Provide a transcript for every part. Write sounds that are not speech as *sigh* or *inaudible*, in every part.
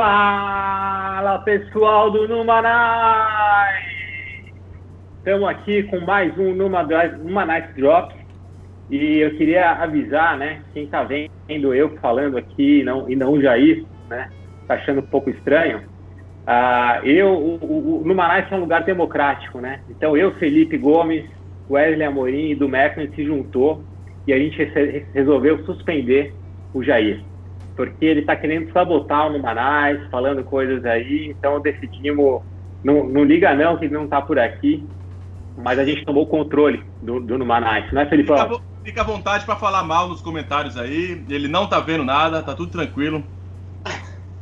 Fala pessoal do Numanai! Estamos aqui com mais um Numanai Drop e eu queria avisar, né, quem está vendo eu falando aqui não, e não o Jair, né, tá achando um pouco estranho. Uh, eu, o, o, é um lugar democrático, né? Então eu, Felipe Gomes, Wesley Amorim e do Mecklen se juntou e a gente resolveu suspender o Jair porque ele está querendo sabotar o Numanais, falando coisas aí, então decidimos, não, não liga não que ele não está por aqui, mas a gente tomou o controle do, do Numanais, não é, Felipão? Fica, fica à vontade para falar mal nos comentários aí, ele não está vendo nada, tá tudo tranquilo.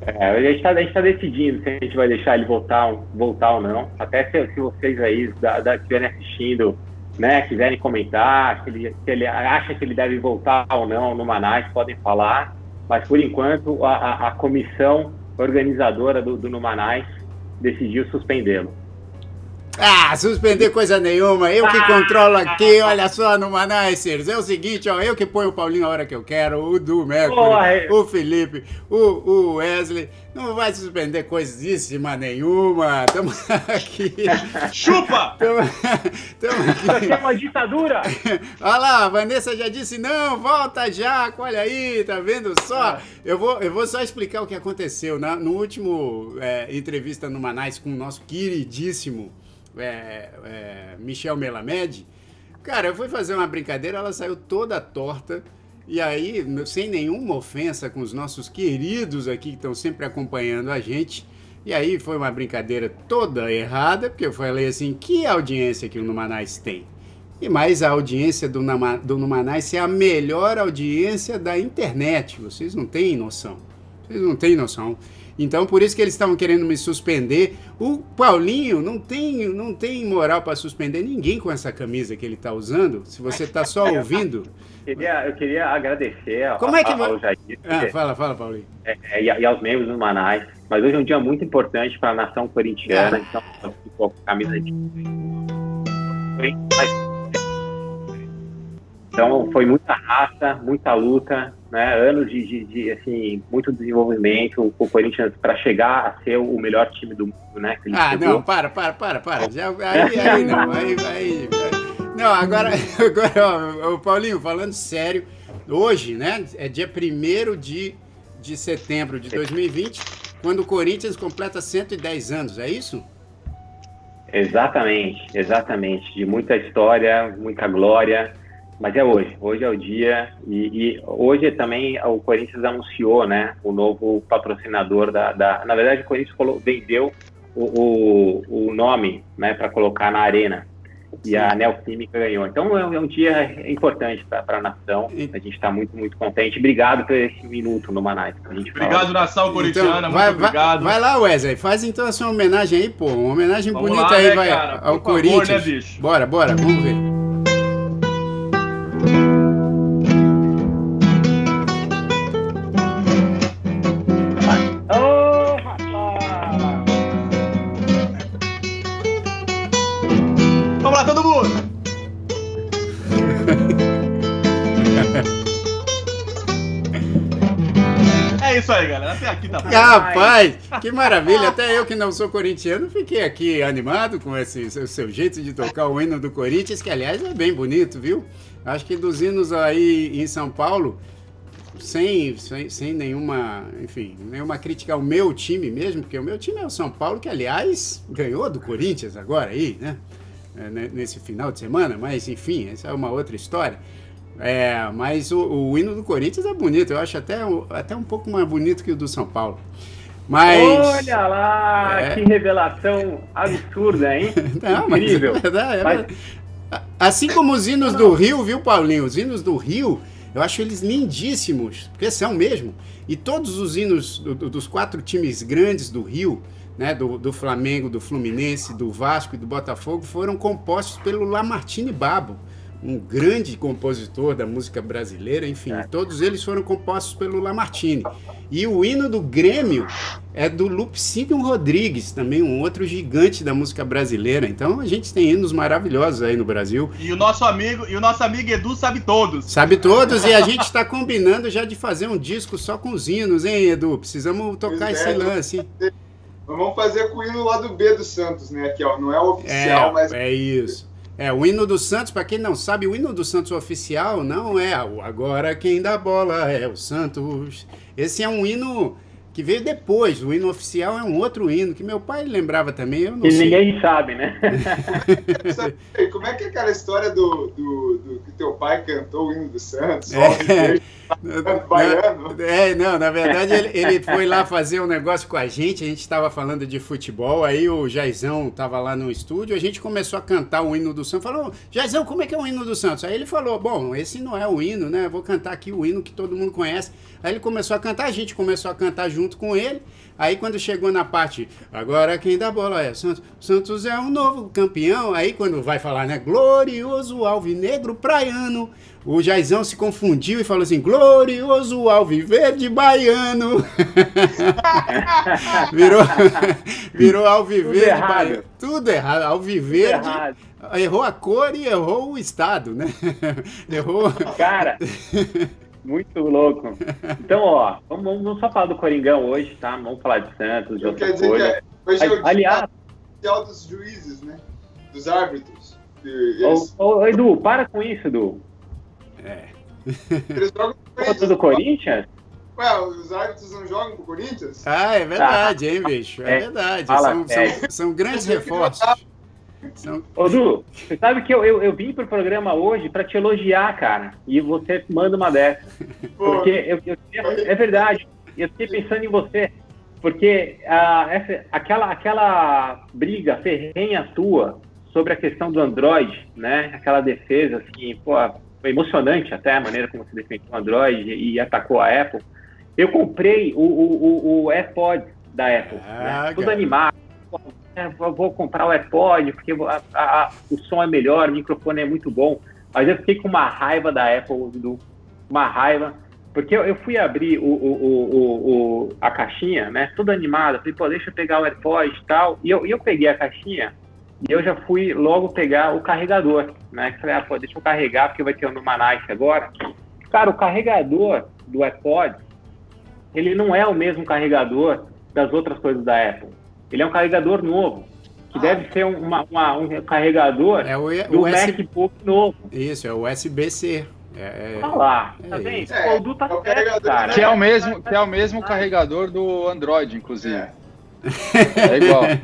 É, a gente está tá decidindo se a gente vai deixar ele voltar, voltar ou não, até se, se vocês aí da, da, estiverem assistindo, né, quiserem comentar, se ele, se ele acha que ele deve voltar ou não no Manais, podem falar mas por enquanto a, a, a comissão organizadora do, do Numanais decidiu suspendê-lo. Ah, suspender coisa nenhuma. Eu que controlo aqui, olha só, no Manaicers. É o seguinte, ó, eu que ponho o Paulinho a hora que eu quero, o Du Mercury, o Felipe, o, o Wesley. Não vai suspender coisíssima nenhuma. Tamo aqui. *laughs* Chupa! Tamo, tamo aqui. Isso aqui é uma ditadura! *laughs* Olha lá, a Vanessa já disse, não, volta já, olha aí, tá vendo só? Ah. Eu vou, eu vou só explicar o que aconteceu. Na, no último é, entrevista no Manais com o nosso queridíssimo é, é, Michel Melamed, cara, eu fui fazer uma brincadeira, ela saiu toda torta. E aí, sem nenhuma ofensa com os nossos queridos aqui que estão sempre acompanhando a gente. E aí foi uma brincadeira toda errada, porque eu falei assim, que audiência que o Numanais tem? E mais a audiência do, Nama, do Numanais é a melhor audiência da internet. Vocês não têm noção. Vocês não têm noção. Então, por isso que eles estavam querendo me suspender. O Paulinho não tem, não tem moral para suspender ninguém com essa camisa que ele está usando. Se você está só *laughs* ouvindo. Eu queria, eu queria agradecer Como é que ao Jair. Ah, fala, fala, Paulinho. É, é, e, aos membros do Manais. Mas hoje é um dia muito importante para a nação corintiana. Ah. Então, ficou com a camisa de. Então, foi muita raça, muita luta, né, anos de, de, de, assim, muito desenvolvimento, o Corinthians para chegar a ser o melhor time do mundo, né? ah, chegou. não, para, para, para, para. Já, aí, aí não, aí, aí, Não, agora, *laughs* agora ó, Paulinho, falando sério, hoje, né, é dia 1 de, de setembro de 2020, quando o Corinthians completa 110 anos, é isso? Exatamente, exatamente. De muita história, muita glória mas é hoje, hoje é o dia e, e, hoje também o Corinthians anunciou, né, o novo patrocinador da, da na verdade o Corinthians vendeu o, o, o nome, né, para colocar na arena e a Neoquímica ganhou. Então é um, é um dia importante para a nação. A gente está muito, muito contente. Obrigado por esse minuto no Manais. Obrigado, nação corintiana. Então, vai, muito obrigado. Vai, lá, Wesley. Faz então a sua homenagem aí, pô. Uma homenagem Vamos bonita lá, aí, né, vai cara? ao por Corinthians. Favor, né, bicho? Bora, bora. Vamos ver. Tá bom. Rapaz, que maravilha. Até eu que não sou corintiano fiquei aqui animado com esse seu, seu jeito de tocar o hino do Corinthians, que aliás é bem bonito, viu? Acho que dos hinos aí em São Paulo, sem, sem, sem nenhuma, enfim, nenhuma crítica ao meu time mesmo, porque o meu time é o São Paulo, que aliás ganhou do Corinthians agora aí, né? É, nesse final de semana, mas enfim, essa é uma outra história. É, mas o, o, hino do Corinthians é bonito, eu acho até, até um pouco mais bonito que o do São Paulo. Mas. Olha lá, é... que revelação absurda, hein? *laughs* Não, Incrível. Mas é é mas... Assim como os hinos do Rio, viu, Paulinho? Os hinos do Rio, eu acho eles lindíssimos, porque são mesmo. E todos os hinos do, do, dos quatro times grandes do Rio, né, do, do, Flamengo, do Fluminense, do Vasco e do Botafogo, foram compostos pelo Lamartine Babo um grande compositor da música brasileira, enfim, é. todos eles foram compostos pelo Lamartine. E o hino do Grêmio é do Lupicínio Rodrigues, também um outro gigante da música brasileira. Então a gente tem hinos maravilhosos aí no Brasil. E o nosso amigo, e o nosso amigo Edu sabe todos. Sabe todos e a gente está combinando já de fazer um disco só com os hinos, hein, Edu? Precisamos tocar pois esse é, lance. Vamos fazer com o hino lá do B do Santos, né? Que ó, não é o oficial, é, mas é isso. É, o hino do Santos, para quem não sabe, o hino do Santos oficial não é o Agora Quem Dá Bola é o Santos. Esse é um hino que veio depois. O hino oficial é um outro hino que meu pai lembrava também. Eu não e sei. ninguém sabe, né? *laughs* Como é que é aquela história do, do, do, que teu pai cantou o hino do Santos? É. *laughs* É, não, na verdade ele, ele, foi lá fazer um negócio com a gente, a gente estava falando de futebol, aí o Jaizão estava lá no estúdio, a gente começou a cantar o hino do Santos, falou, Jaizão, como é que é o hino do Santos? Aí ele falou, bom, esse não é o hino, né, vou cantar aqui o hino que todo mundo conhece. Aí ele começou a cantar, a gente começou a cantar junto com ele, Aí quando chegou na parte, agora quem dá bola é Santos. Santos é um novo campeão. Aí quando vai falar, né? Glorioso alvinegro praiano. O Jaizão se confundiu e falou assim: glorioso alviverde baiano. *laughs* virou, *laughs* virou alviverde Tudo baiano. Tudo errado. Alviverde. Tudo errado. Errou a cor e errou o estado, né? *laughs* errou. Cara. Muito louco. Então, ó, vamos, vamos, só falar do Coringão hoje, tá? Vamos falar de Santos, de outra coisa. É, é o Aliás, dos juízes, né? Dos árbitros. Eles... Ô, ô, Edu, para com isso, Edu. É. Eles jogam *laughs* pro do Corinthians? Ué, os árbitros não jogam pro Corinthians? Ah, é verdade, hein, bicho? É, é verdade. São, são, são, grandes reforços. São... Ô, Du, você sabe que eu, eu, eu vim pro programa hoje para te elogiar, cara. E você manda uma dessa. Porque eu, eu, é verdade. Eu fiquei pensando em você. Porque uh, essa, aquela, aquela briga ferrenha tua sobre a questão do Android, né? Aquela defesa, assim, pô, foi emocionante até a maneira como você defendeu o Android e atacou a Apple. Eu comprei o, o, o, o AirPod da Apple, ah, né? tudo animado é, vou comprar o AirPod porque a, a, o som é melhor, o microfone é muito bom. Mas eu fiquei com uma raiva da Apple, do, uma raiva, porque eu, eu fui abrir o, o, o, a caixinha, né, toda animada, falei, pô, deixa eu pegar o AirPod e tal, e eu, eu peguei a caixinha e eu já fui logo pegar o carregador, né, falei, ah, pô, deixa eu carregar porque vai ter um Numanice agora. Cara, o carregador do AirPod, ele não é o mesmo carregador das outras coisas da Apple. Ele é um carregador novo, que ah. deve ser uma, uma, um carregador é o, do o MacBook novo. Isso, é o USB-C. É, é, Olha lá, tá vendo? É, o tá é certo, cara. Que é o mesmo, que é o mesmo carregador do Android, inclusive. É. É igual. *laughs*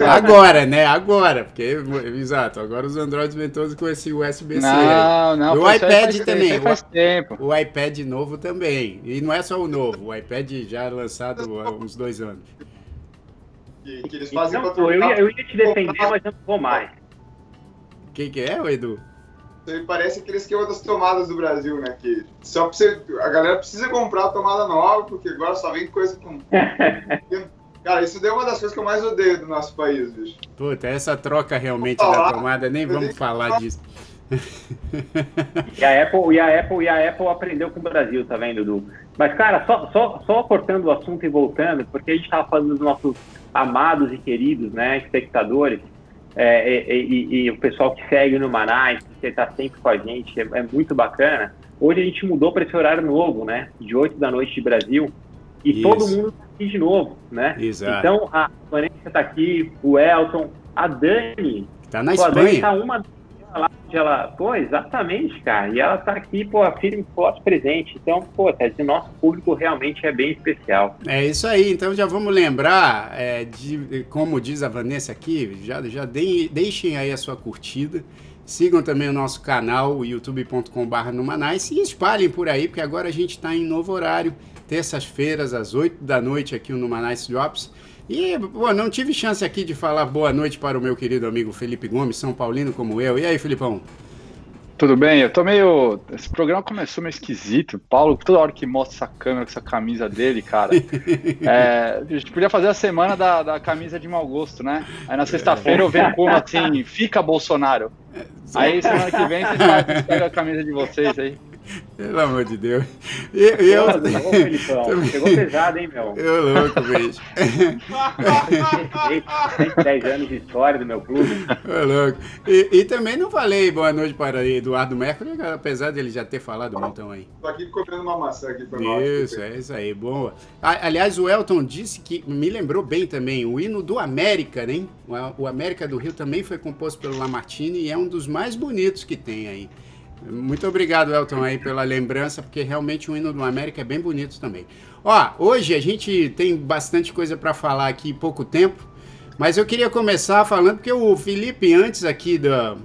É agora, né? Agora, porque exato, agora os Androids vêm todos com esse USB-C. Não, não. O iPad faz, também. Faz o, tempo. o iPad novo também. E não é só o novo, o iPad já lançado há uns dois anos. Que, que eles fazem então, pô, eu, ia, eu ia te defender, mas eu não vou mais. Quem que é, o Edu? Isso parece aquele esquema das tomadas do Brasil, né? Que só você, a galera precisa comprar a tomada nova, porque agora só vem coisa com. *laughs* Cara, isso deu uma das coisas que eu mais odeio do nosso país, bicho. Puta, essa troca realmente da tomada, nem vamos falar disso. *laughs* E a, Apple, e, a Apple, e a Apple aprendeu com o Brasil, tá vendo, Edu? Mas, cara, só, só, só cortando o assunto e voltando, porque a gente estava falando dos nossos amados e queridos, né, espectadores, é, e, e, e, o pessoal que segue no Manais, que está sempre com a gente, é, é, muito bacana. Hoje a gente mudou para esse horário novo, né, de 8 da noite de Brasil, e Isso. todo mundo está aqui de novo, né? Exato. Então a Vanessa está aqui, o Elton, a Dani. Está na Espanha. Está uma ela. Pô, exatamente, cara. E ela tá aqui, pô, firme forte presente. Então, pô, tá, o nosso público realmente é bem especial. É isso aí. Então já vamos lembrar, é, de, como diz a Vanessa aqui, já, já deem, deixem aí a sua curtida. Sigam também o nosso canal, youtube.com.br Numanice, e espalhem por aí, porque agora a gente está em novo horário, terças-feiras, às 8 da noite, aqui no Numanice Drops. E, pô, não tive chance aqui de falar boa noite para o meu querido amigo Felipe Gomes, São Paulino como eu. E aí, Filipão? Tudo bem? Eu tô meio. Esse programa começou meio esquisito. Paulo, toda hora que mostra essa câmera com essa camisa dele, cara. *laughs* É, a gente podia fazer a semana da, da camisa de mau gosto, né? Aí na sexta-feira eu venho como assim, fica Bolsonaro. Aí semana que vem vocês pegam a camisa de vocês aí. Pelo amor de Deus. E, e eu. Felipão, Pegou pesado, hein, meu? Eu louco, bicho. *laughs* 10 anos de história do meu clube. Ô, louco. E, e também não falei boa noite para Eduardo Mercury, apesar dele já ter falado um montão aí. Tô aqui comendo uma maçã aqui, mal. Isso, é isso aí, boa. Aliás, o Elton disse que, me lembrou bem também, o hino do América, né? O- O América do Rio também foi composto pelo Lamartine e é um dos mais bonitos que tem aí. Muito obrigado, Elton, aí pela lembrança, porque realmente o hino do América é bem bonito também. Ó, hoje a gente tem bastante coisa para falar aqui em pouco tempo, mas eu queria começar falando, porque o Felipe, antes aqui da,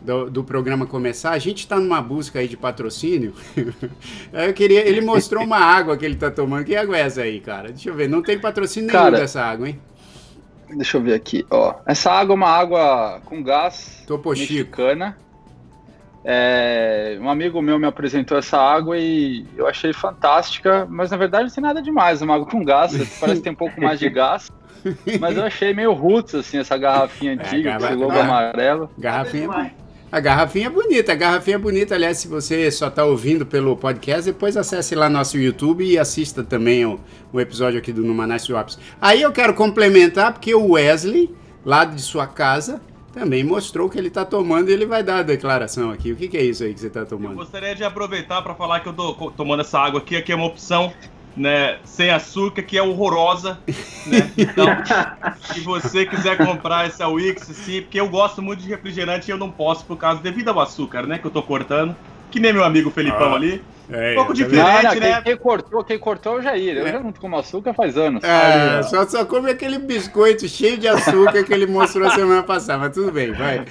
do, do programa começar, a gente está numa busca aí de patrocínio. *laughs* Eu queria, ele mostrou uma água que ele tá tomando. Que água é essa aí, cara? Deixa eu ver. Não tem patrocínio nenhum Cara, dessa água, hein? Deixa eu ver aqui, ó. Essa água é uma água com gás Topo Chico. mexicana. É, um amigo meu me apresentou essa água e eu achei fantástica, mas na verdade não tem nada demais. É uma água com gás, *laughs* parece que tem um pouco mais de gás. Mas eu achei meio roots, assim, essa garrafinha antiga, É, esse logo amarelo. Garrafinha. A garrafinha é bonita, a garrafinha é bonita. Aliás, se você só está ouvindo pelo podcast, depois acesse lá nosso YouTube e assista também o, o episódio aqui do Numanais Drops. Aí eu quero complementar, porque o Wesley, lá de sua casa, também mostrou que ele está tomando e ele vai dar a declaração aqui. O que, que é isso aí que você está Eu tomando? gostaria de aproveitar para falar que eu tô co- tomando essa água aqui, aqui é uma opção, né, sem açúcar, que é horrorosa, né? Então, *laughs* se você quiser comprar essa Wix, sim, porque eu gosto muito de refrigerante e eu não posso por causa devido ao açúcar, né, que eu tô cortando, que nem meu amigo Felipão Ah, ali. É, Um pouco tá diferente. Não, não, né? quem, quem cortou, quem cortou é o Jair. Eu já não como açúcar faz anos. É, só, só come aquele biscoito cheio de açúcar que ele mostrou semana passada, mas tudo bem, vai.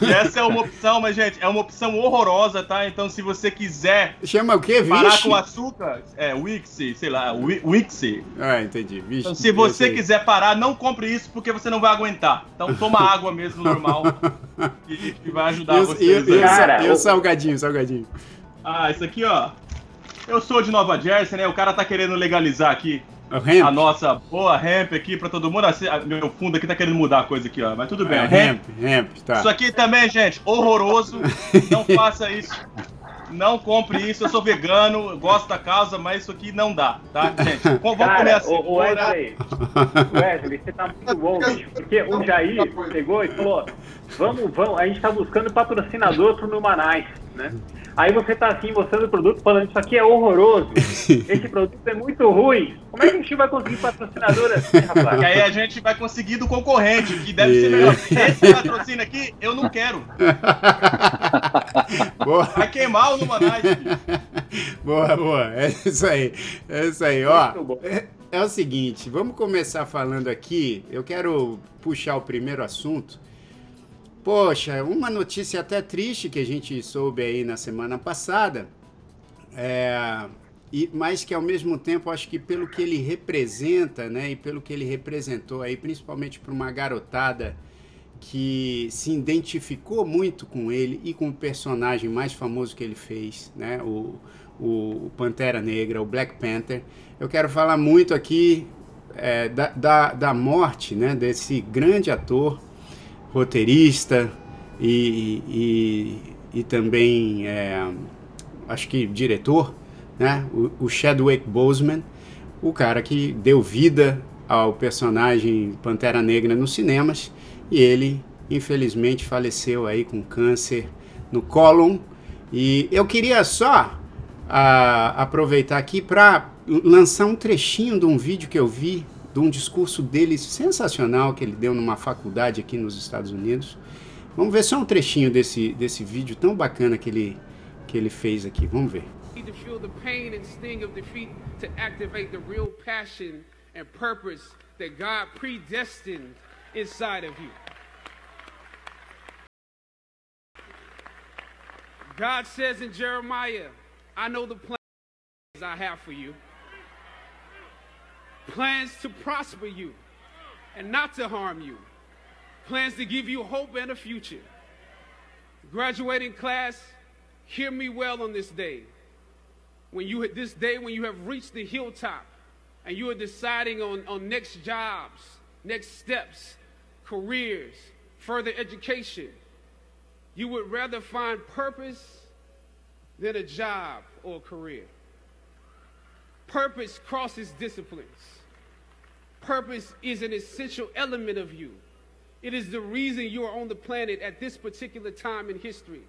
E essa é uma opção, mas gente, é uma opção horrorosa, tá? Então, se você quiser Chama o quê? parar Vixe? com açúcar, é Wix, sei lá, Wi- Wix. Ah, entendi. Vixe. Então, se você quiser parar, não compre isso porque você não vai aguentar. Então, toma *laughs* água mesmo normal que, que vai ajudar E o, e, e e o- salgadinho, salgadinho. Ah, isso aqui, ó. Eu sou de Nova Jersey, né? O cara tá querendo legalizar aqui O hemp. a nossa boa hemp aqui pra todo mundo. Assim, ah, Meu fundo aqui tá querendo mudar a coisa aqui, ó. Mas tudo bem. É, ó, hemp. hemp, hemp, tá. Isso aqui também, gente, horroroso. Não *laughs* faça isso. Não compre isso. Eu sou vegano, gosto da causa, mas isso aqui não dá, tá, gente? *laughs* Vamos comer Cara, assim. o, o Wesley, Wesley, você tá muito bom, bicho. Porque o Jair pegou e falou: vamos, vamos, a gente tá buscando patrocinador pro Numanais, né? Aí você tá assim, mostrando o produto, falando isso aqui é horroroso. *laughs* Esse produto é muito ruim. Como é que a gente vai conseguir patrocinador assim, rapaz? Que aí a gente vai conseguir do concorrente, que deve ser melhor. *laughs* Esse patrocínio aqui, eu não quero. *laughs* boa, Vai queimar o Numanais. boa, boa. É isso aí. É isso aí, ó. É, é o seguinte, vamos começar falando aqui. Eu quero puxar o primeiro assunto. Poxa, uma notícia até triste que a gente soube aí na semana passada. É, e, mas que ao mesmo tempo acho que pelo que ele representa, né, e pelo que ele representou aí, principalmente para uma garotada que se identificou muito com ele e com o personagem mais famoso que ele fez, né, o, o Pantera Negra, o Black Panther. Eu quero falar muito aqui é, da, da, da morte, né, desse grande ator, roteirista e, e, e também é, acho que diretor, né? O, o Chadwick Boseman, o cara que deu vida ao personagem Pantera Negra nos cinemas e ele infelizmente faleceu aí com câncer no cólon e eu queria só ah, aproveitar aqui para lançar um trechinho de um vídeo que eu vi de um discurso dele sensacional que ele deu numa faculdade aqui nos Estados Unidos. Vamos ver só um trechinho desse, desse vídeo tão bacana que ele, que ele fez aqui. Vamos ver. to feel the pain and sting of defeat to activate the real passion and purpose that God predestined inside of you. God says in Jeremiah, I know the plans I have for you. Plans to prosper you and not to harm you. Plans to give you hope and a future. Graduating class, hear me well on this day. When you this day when you have reached the hilltop and you are deciding on, on next jobs, next steps, careers, further education, you would rather find purpose than a job or a career. Purpose crosses disciplines. Purpose is an essential element of you. It is the reason you are on the planet at this particular time in history.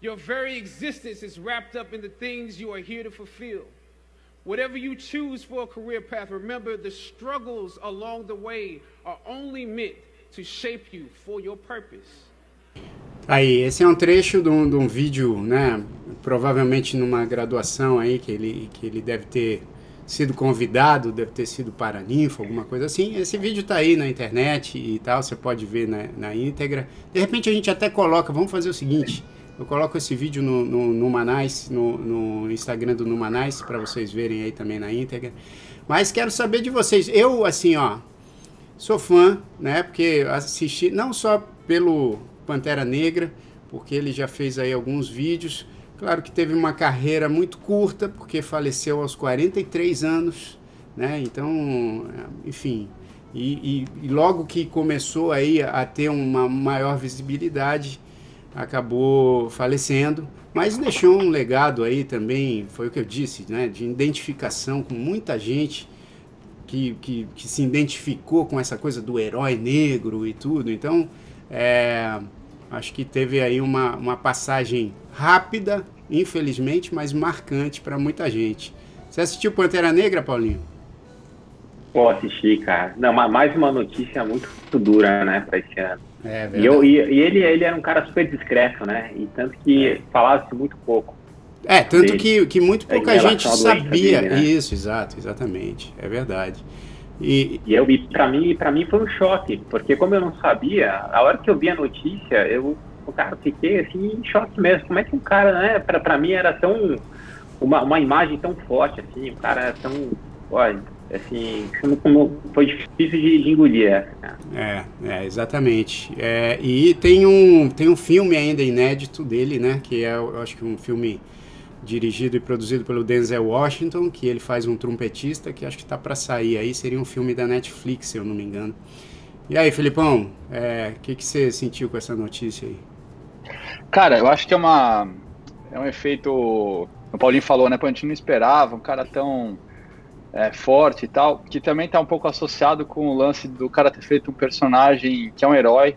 Your very existence is wrapped up in the things you are here to fulfill. Whatever you choose for a career path, remember the struggles along the way are only meant to shape you for your purpose. Aí, esse é um trecho de um, de um vídeo, né? Provavelmente numa graduação aí que ele, que ele deve ter sido convidado, deve ter sido paraninfo, alguma coisa assim. Esse vídeo tá aí na internet e tal, você pode ver na, na íntegra. De repente a gente até coloca, vamos fazer o seguinte, eu coloco esse vídeo no, no, no Manais, no, no Instagram do Numanais, para vocês verem aí também na íntegra. Mas quero saber de vocês, eu assim, ó, sou fã, né, porque assisti não só pelo Pantera Negra, porque ele já fez aí alguns vídeos, Claro que teve uma carreira muito curta, porque faleceu aos 43 anos, né? Então, enfim, e, e, e logo que começou aí a ter uma maior visibilidade, acabou falecendo, mas deixou um legado aí também, foi o que eu disse, né? De identificação com muita gente que, que, que se identificou com essa coisa do herói negro e tudo. Então, é, acho que teve aí uma, uma passagem rápida, infelizmente, mas marcante para muita gente. Você assistiu Pantera Negra, Paulinho? Pô, assisti, cara. Não, mais uma notícia muito, dura, né, para esse ano. É, e, eu, e, e, ele, ele era um cara super discreto, né? E tanto que é. falava-se muito pouco. É, tanto que, que muito pouca gente sabia. Dele, né? Isso, exato, exatamente. É verdade. E, e, eu, e para mim, para mim foi um choque, porque como eu não sabia, a hora que eu vi a notícia, eu cara, fiquei assim em choque mesmo. Como é que um cara, né, pra mim era tão. Uma, uma imagem tão forte, assim, o cara é tão. Olha, assim, como foi difícil de, de engolir essa. É, é, exatamente. É, e tem um, tem um filme ainda inédito dele, né, que é, eu acho que um filme dirigido e produzido pelo Denzel Washington, que ele faz um trompetista, que acho que está para sair aí, seria um filme da Netflix, se eu não me engano. E aí, Filipão, o é, que, que você sentiu com essa notícia aí? Cara, eu acho que é uma é um efeito. O Paulinho falou, né? A gente não esperava um cara tão é, forte e tal, que também está um pouco associado com o lance do cara ter feito um personagem que é um herói.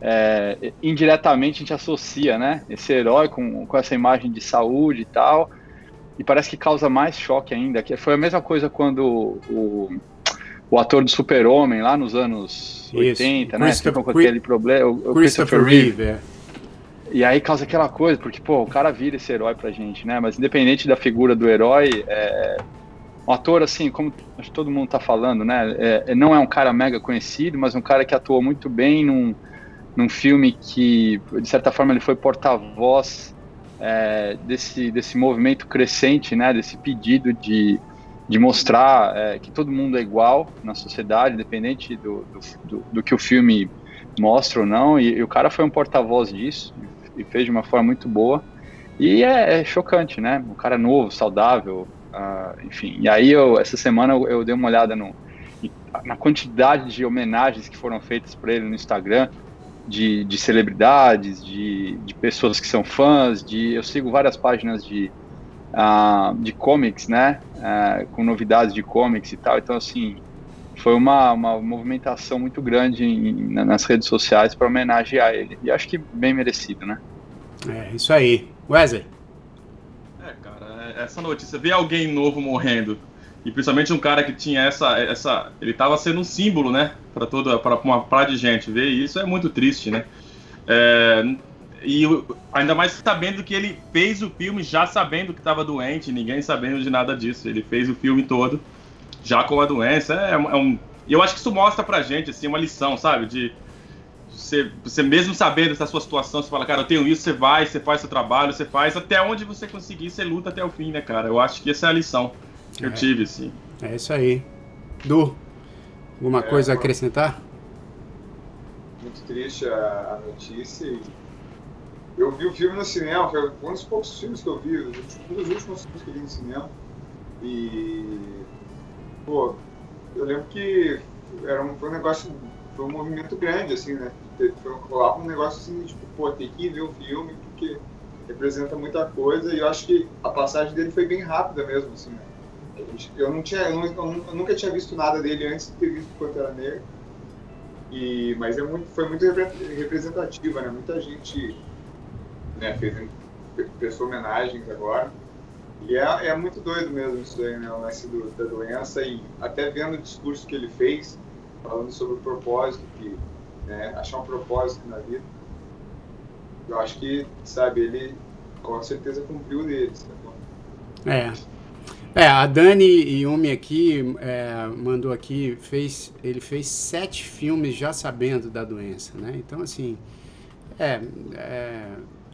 É, indiretamente a gente associa, né? Esse herói com, com essa imagem de saúde e tal. E parece que causa mais choque ainda. Que foi a mesma coisa quando o, o ator do Super-Homem, lá nos anos Isso. 80, né? Ficou com aquele problema. O, Christopher, Christopher Reeve. Reeve é. E aí causa aquela coisa, porque, pô, o cara vira esse herói pra gente, né? Mas independente da figura do herói, é... um ator, assim, como acho que todo mundo tá falando, né? É, é, não é um cara mega conhecido, mas um cara que atuou muito bem num, num filme que, de certa forma, ele foi porta-voz é, desse, desse movimento crescente, né? Desse pedido de, de mostrar é, que todo mundo é igual na sociedade, independente do, do, do, que o filme mostra ou não. E, e o cara foi um porta-voz disso e fez de uma forma muito boa. E é, é chocante, né? Um cara novo, saudável, uh, enfim. E aí, eu, essa semana, eu, eu, dei uma olhada no, na quantidade de homenagens que foram feitas para ele no Instagram, de, de celebridades, de, de, pessoas que são fãs, de eu sigo várias páginas de, uh, de comics, né? Uh, com novidades de comics e tal. Então, assim, foi uma, uma movimentação muito grande em, nas redes sociais para homenagear ele. E acho que bem merecido, né? É, isso aí. Wesley? É, cara, essa notícia, ver alguém novo morrendo, e principalmente um cara que tinha essa. essa ele estava sendo um símbolo, né? Para toda para uma praia de gente. Ver isso é muito triste, né? É, e ainda mais sabendo que ele fez o filme já sabendo que estava doente, ninguém sabendo de nada disso. Ele fez o filme todo já com a doença. É, é um, e eu acho que isso mostra pra gente, assim, uma lição, sabe? De, você, você mesmo sabendo dessa sua situação, você fala, cara, eu tenho isso, você vai, você faz seu trabalho, você faz, até onde você conseguir, você luta até o fim, né, cara? Eu acho que essa é a lição que é. eu tive, assim. É isso aí. Du, alguma é, coisa a acrescentar? Muito triste a, a notícia eu vi o filme no cinema, foi um dos poucos filmes que eu vi, um dos últimos filmes que eu vi no cinema. E. Pô, eu lembro que era um, foi um negócio, foi um movimento grande, assim, né? Rolava um negócio assim, tipo, pô, tem que ver o filme, porque representa muita coisa, e eu acho que a passagem dele foi bem rápida mesmo, assim, né? Eu, não tinha, eu, eu nunca tinha visto nada dele antes de ter visto Pantera Negra. E, mas é muito, foi muito representativa, né? Muita gente né, fez, fez homenagens agora. E é, é muito doido mesmo isso aí, né? O lance do, da doença e até vendo o discurso que ele fez, falando sobre o propósito, que, né, achar um propósito na vida. Eu acho que, sabe, ele com certeza cumpriu dele. É. É, a Dani Yumi aqui é, mandou aqui, fez, ele fez sete filmes já sabendo da doença, né? Então, assim, é, é,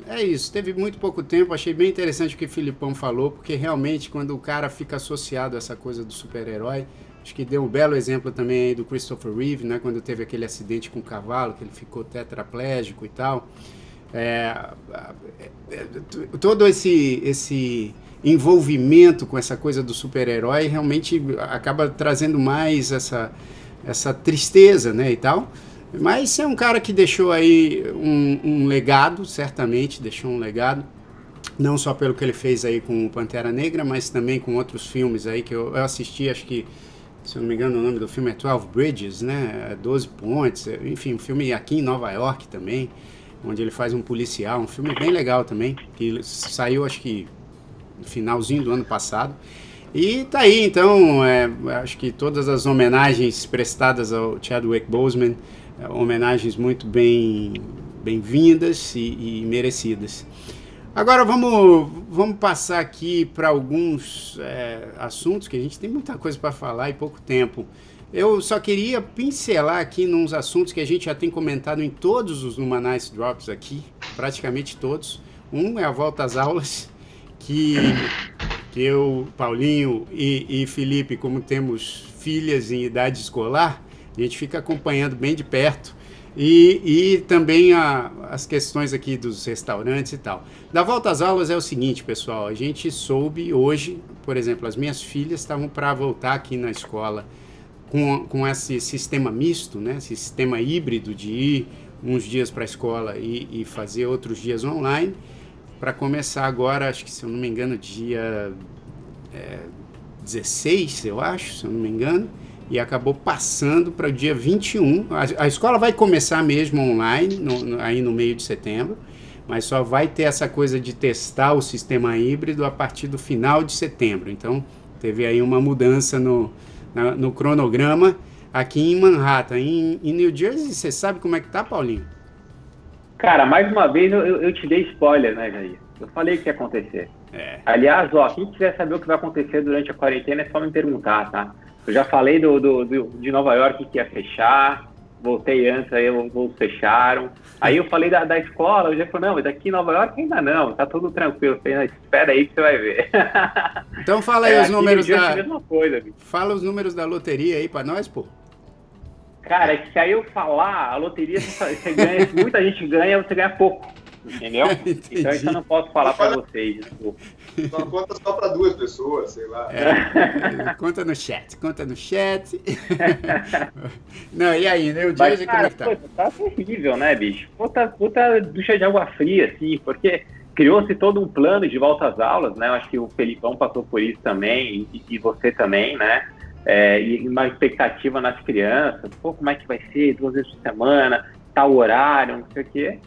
é isso. Teve muito pouco tempo, achei bem interessante o que o Filipão falou, porque realmente quando o cara fica associado a essa coisa do super-herói, acho que deu um belo exemplo também aí do Christopher Reeve, né? Quando teve aquele acidente com o cavalo, que ele ficou tetraplégico e tal. É, é, é todo esse, esse envolvimento com essa coisa do super-herói realmente acaba trazendo mais essa, essa tristeza, né, e tal. Mas é um cara que deixou aí um, um, legado, certamente deixou um legado, não só pelo que ele fez aí com o Pantera Negra, mas também com outros filmes aí que eu, eu assisti, acho que, se eu não me engano, o nome do filme é 12 Bridges, né, 12 Pontes, enfim, um filme aqui em Nova York também, onde ele faz um policial, um filme bem legal também, que saiu acho que finalzinho do ano passado. E tá aí, então, é, acho que todas as homenagens prestadas ao Chadwick Boseman, é, homenagens muito bem bem-vindas e, e, merecidas. Agora vamos, vamos passar aqui para alguns é, assuntos que a gente tem muita coisa para falar e pouco tempo. Eu só queria pincelar aqui nos assuntos que a gente já tem comentado em todos os Numanice Drops aqui, praticamente todos. Um é a volta às aulas, que, que eu, Paulinho e, e Felipe, como temos filhas em idade escolar, a gente fica acompanhando bem de perto. E, e também a, as questões aqui dos restaurantes e tal. Da volta às aulas é o seguinte, pessoal, a gente soube hoje, por exemplo, as minhas filhas estavam para voltar aqui na escola com, com esse sistema misto, né, sistema híbrido de ir uns dias para a escola e, e fazer outros dias online para começar agora, acho que se eu não me engano, dia é, 16, eu acho, se eu não me engano, e acabou passando para o dia 21. A, a escola vai começar mesmo online, no, no, aí no meio de setembro, mas só vai ter essa coisa de testar o sistema híbrido a partir do final de setembro. Então, teve aí uma mudança no, na, no cronograma aqui em Manhattan. Em, em New Jersey, você sabe como é que tá, Paulinho? Cara, mais uma vez eu, eu te dei spoiler, né, Jair? Eu falei o que ia acontecer. É. Aliás, ó, quem quiser saber o que vai acontecer durante a quarentena é só me perguntar, tá? Eu já falei do, do, do de Nova York que ia fechar, voltei antes, aí voos fecharam. Aí eu falei da, da escola, eu já falei, não, mas aqui em Nova York ainda não, tá tudo tranquilo. Eu falei, espera aí que você vai ver. Então fala *laughs* aí é, os números da. Coisa, fala os números da loteria aí pra nós, pô. Cara, é que se aí eu falar, a loteria você ganha, muita gente ganha, você ganha pouco. Entendeu? *laughs* então isso eu não posso falar para vocês. Só conta só para duas pessoas, sei lá. É, conta no chat, conta no chat. *laughs* não, e aí, né? O Jersey, como é que tá? Pô, tá terrível, né, bicho? Puta, puta ducha de água fria, assim, porque criou-se todo um plano de volta às aulas, né? Eu acho que o Felipão passou por isso também, e, e você também, né? É, e uma expectativa nas crianças, pô, como é que vai ser, duas vezes por semana, tal horário, não sei o quê.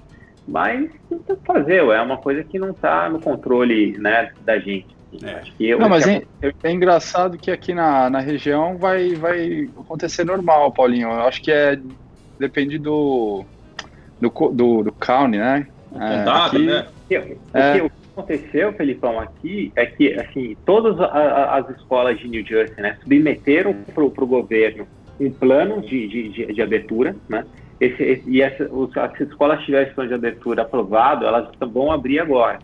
Mas não tem que fazer, é uma coisa que não está no controle né, da gente. Assim. É. Não, mas é, é, engraçado que aqui na, na região vai, vai acontecer normal, Paulinho. Eu acho que é depende do do, do, do county, né? É, condado, aqui, né? É, o que aconteceu, Felipão, aqui é que assim, todas as escolas de New Jersey né, submeteram para o governo um plano de, de, de abertura, né? Esse, e essa, os, as escolas tiverem esse plano de abertura aprovado, elas vão abrir agora.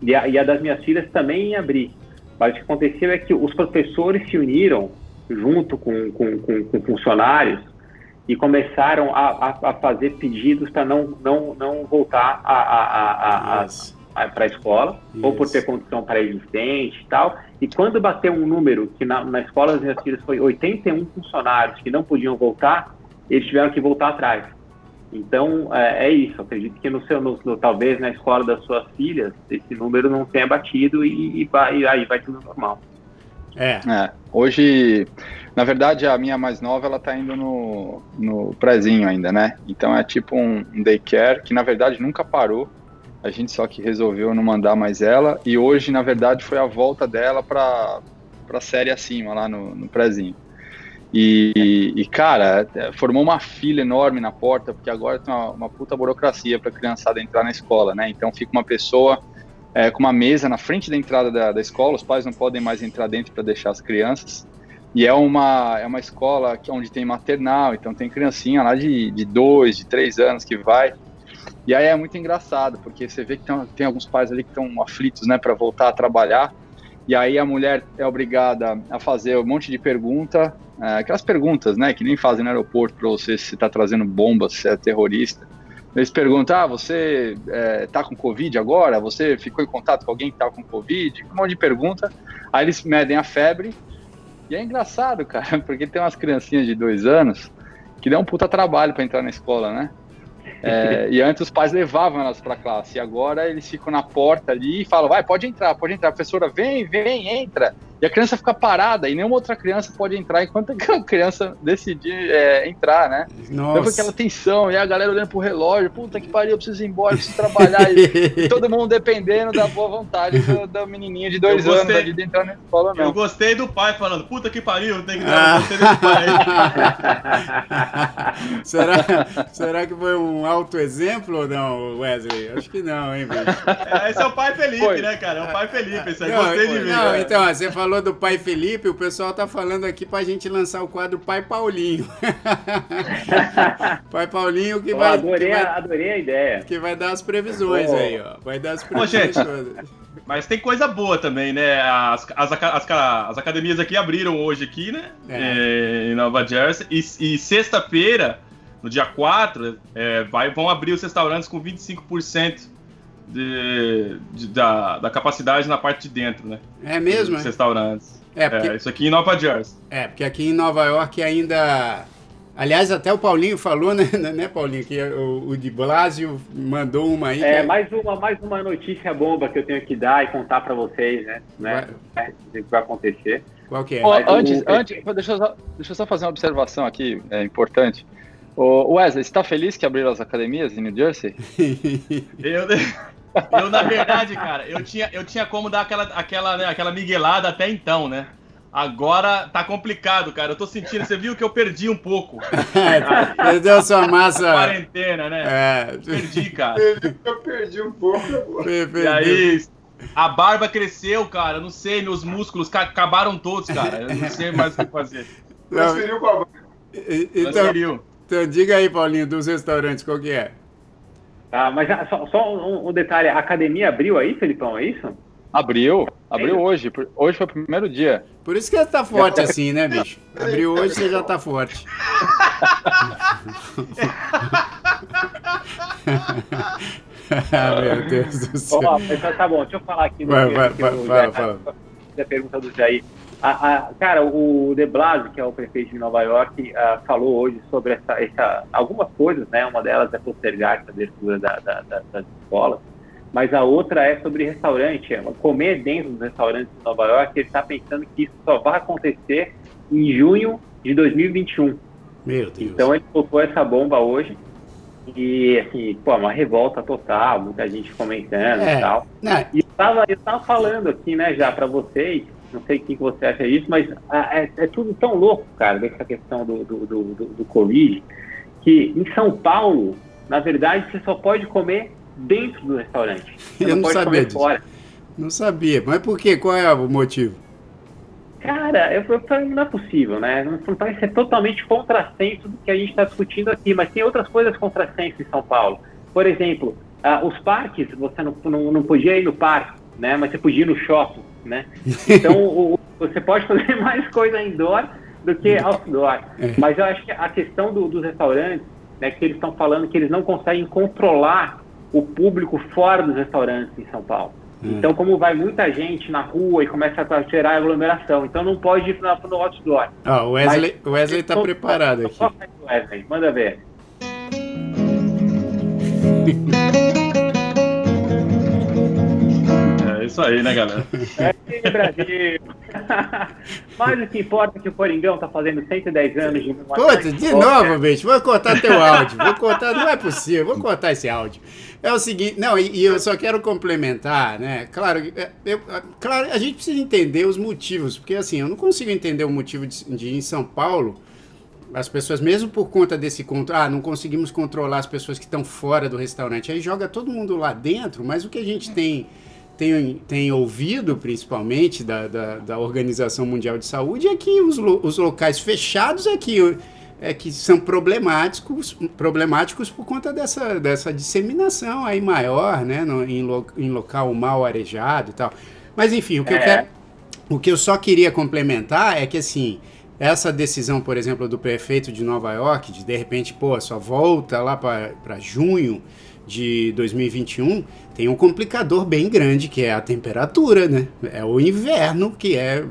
E a, e a das minhas filhas também ia abrir. Mas o que aconteceu é que os professores se uniram junto com, com, com, com funcionários e começaram a, a, a fazer pedidos para não, não, não voltar a, a, a, a para a escola, Isso. ou por ter condição pré-existente e tal. E quando bateu um número, que na, na escola das minhas filhas foi 81 funcionários que não podiam voltar, eles tiveram que voltar atrás. Então, é, é isso. Acredito que no seu, no, no, talvez na escola das suas filhas, esse número não tenha batido e, e vai, aí vai tudo normal. É. é. Hoje, na verdade, a minha mais nova, ela tá indo no, no prezinho ainda, né? Então é tipo um, um daycare que, na verdade, nunca parou. A gente só que resolveu não mandar mais ela. E hoje, na verdade, foi a volta dela para a série acima, lá no, no prezinho. E, e, cara, formou uma fila enorme na porta, porque agora tem uma, uma puta burocracia para a criançada entrar na escola, né? Então fica uma pessoa é, com uma mesa na frente da entrada da, da escola, os pais não podem mais entrar dentro para deixar as crianças. E é uma, é uma escola que, onde tem maternal, então tem criancinha lá de, de dois, de três anos que vai. E aí é muito engraçado, porque você vê que tem, tem alguns pais ali que estão aflitos, né, para voltar a trabalhar. E aí a mulher é obrigada a fazer um monte de pergunta, é, aquelas perguntas, né, que nem fazem no aeroporto para você se está trazendo bombas, se é terrorista. Eles perguntam, ah, você é, tá com Covid agora? Você ficou em contato com alguém que tá com Covid? Um monte de pergunta. Aí eles medem a febre. E é engraçado, *laughs* cara, porque tem umas criancinhas de dois anos que dão um puta trabalho para entrar na escola, né? É, e antes os pais levavam elas para classe, e agora eles ficam na porta ali e falam: vai, pode entrar, pode entrar. Professora, vem, vem, entra. E a criança fica parada e nenhuma outra criança pode entrar enquanto *laughs* a criança decidir é, entrar, né? Nossa. Então aquela tensão, e a galera olhando pro relógio: puta que pariu, eu preciso ir embora, eu preciso trabalhar. e, *laughs* todo mundo dependendo da boa vontade do, da menininha de dois gostei, anos de entrar na escola, não. Eu gostei do pai falando: puta que pariu, tem que dar. Ah. pai. *laughs* será, será que foi um alto exemplo ou não, Wesley? Acho que não, hein, velho? É, esse é o pai Felipe, foi. né, cara? É o pai Felipe, isso aí não, gostei foi. de ver. Não, então, você falou do pai Felipe, o pessoal tá falando aqui pra gente lançar o quadro Pai Paulinho. *laughs* pai Paulinho que, vai, adorei, que vai. Adorei a ideia. Que vai dar as previsões oh. aí, ó. Vai dar as previsões Ô, gente, todas. Mas tem coisa boa também, né? As, as, as, as academias aqui abriram hoje aqui, né? É. É, em Nova Jersey. E, e sexta-feira no dia 4, é, vai, vão abrir os restaurantes com 25% de, de, da, da capacidade na parte de dentro, né? É mesmo? Os é? restaurantes. É, porque... é, isso aqui em Nova Jersey. É, porque aqui em Nova York ainda. Aliás, até o Paulinho falou, né, *laughs* né Paulinho, que o, o de Blasio mandou uma aí. É, é, mais uma, mais uma notícia bomba que eu tenho que dar e contar para vocês, né? né vai... O que vai acontecer. Qual que é? Oh, antes, antes deixa, eu só, deixa eu só fazer uma observação aqui, é importante. O Wesley, você tá feliz que abriram as academias em New Jersey? *laughs* eu, eu, na verdade, cara, eu tinha, eu tinha como dar aquela, aquela, né, aquela miguelada até então, né? Agora tá complicado, cara. Eu tô sentindo, você viu que eu perdi um pouco. *laughs* Perdeu sua massa. Quarentena, né? É. Perdi, cara. Eu perdi um pouco. E aí, a barba cresceu, cara. Eu não sei, meus músculos acabaram todos, cara. Eu não sei mais o que fazer. Transferiu com a barba. Então, Transferiu. Então diga aí, Paulinho, dos restaurantes, qual que é? Ah, mas ah, só, só um, um, detalhe, a academia abriu aí, Felipão, é isso? Abriu, abriu é hoje. Hoje foi o primeiro dia. Por isso que ele tá forte *laughs* assim, né, bicho? Abriu hoje, você já tá forte. ah, *laughs* meu Deus do céu. Oh, então tá bom, deixa eu falar aqui. Vai, vai, vai, fala, fala. A pergunta do Jair. A, a, cara, o De Blasio, que é o prefeito de Nova York, uh, falou hoje sobre essa, essa, algumas coisas, né? Uma delas é postergar essa abertura da, da, da, das escolas, mas a outra é sobre restaurante. É, comer dentro dos restaurantes de Nova York, ele está pensando que isso só vai acontecer em junho de 2021. Meu Deus. Então ele colocou essa bomba hoje. E, assim, pô, uma revolta total, muita gente comentando é, e tal. Né? E eu tava, eu tava falando aqui, né, já para vocês, não sei o que você acha disso, mas ah, é, é, tudo tão louco, cara, dessa questão do, do, do, do, Covid, que em São Paulo, na verdade, você só pode comer dentro do restaurante. *laughs* Você Eu não, não sabia disso. Fora. Não sabia, mas por quê? Qual é o motivo? Cara, eu, eu falei, não é possível, né? Não parece ser totalmente contrassenso do que a gente está discutindo aqui, mas tem outras coisas contrassenso em São Paulo. Por exemplo, ah, os parques, você não, não, não podia ir no parque, né? Mas você podia ir no shopping né? Então *laughs* o, você pode fazer *laughs* mais coisa indoor, do que outdoor. É. Mas eu acho que a questão do- dos restaurantes, né, que eles estão falando que eles não conseguem controlar o público fora dos restaurantes em São Paulo. Hum. Então, como vai muita gente na rua e começa a gerar aglomeração, então não pode ir na- no outdoor. Ó, o Wesley, o Wesley tá Então, preparado aqui. Wesley, manda ver. *laughs* isso aí, né, galera? É Brasil. *laughs* Mas o que importa é que o Coringão tá fazendo 110 anos de Puta, de novo, bicho. Vou cortar teu áudio. Vou cortar, não é possível. Vou cortar esse áudio. É o seguinte, não, e, e eu só quero complementar, né? Claro, é, eu- claro, a gente precisa entender os motivos, porque assim, eu não consigo entender o motivo de, de ir em São Paulo, as pessoas, mesmo por conta desse controle, ah, não conseguimos controlar as pessoas que estão fora do restaurante, aí joga todo mundo lá dentro, mas o que a gente tem tem, tem ouvido, principalmente, da, da, da Organização Mundial de Saúde, é que os, os locais fechados é que, é que são problemáticos, problemáticos por conta dessa, dessa disseminação aí maior, né, no- em, lo- em local mal arejado e tal. Mas, enfim, o que eu É. quero... O que eu só queria complementar é que, assim, essa decisão, por exemplo, do prefeito de Nova York, de de repente, pô, só volta lá para junho de 2021, tem um complicador bem grande, que é a temperatura, né? É o inverno, que é.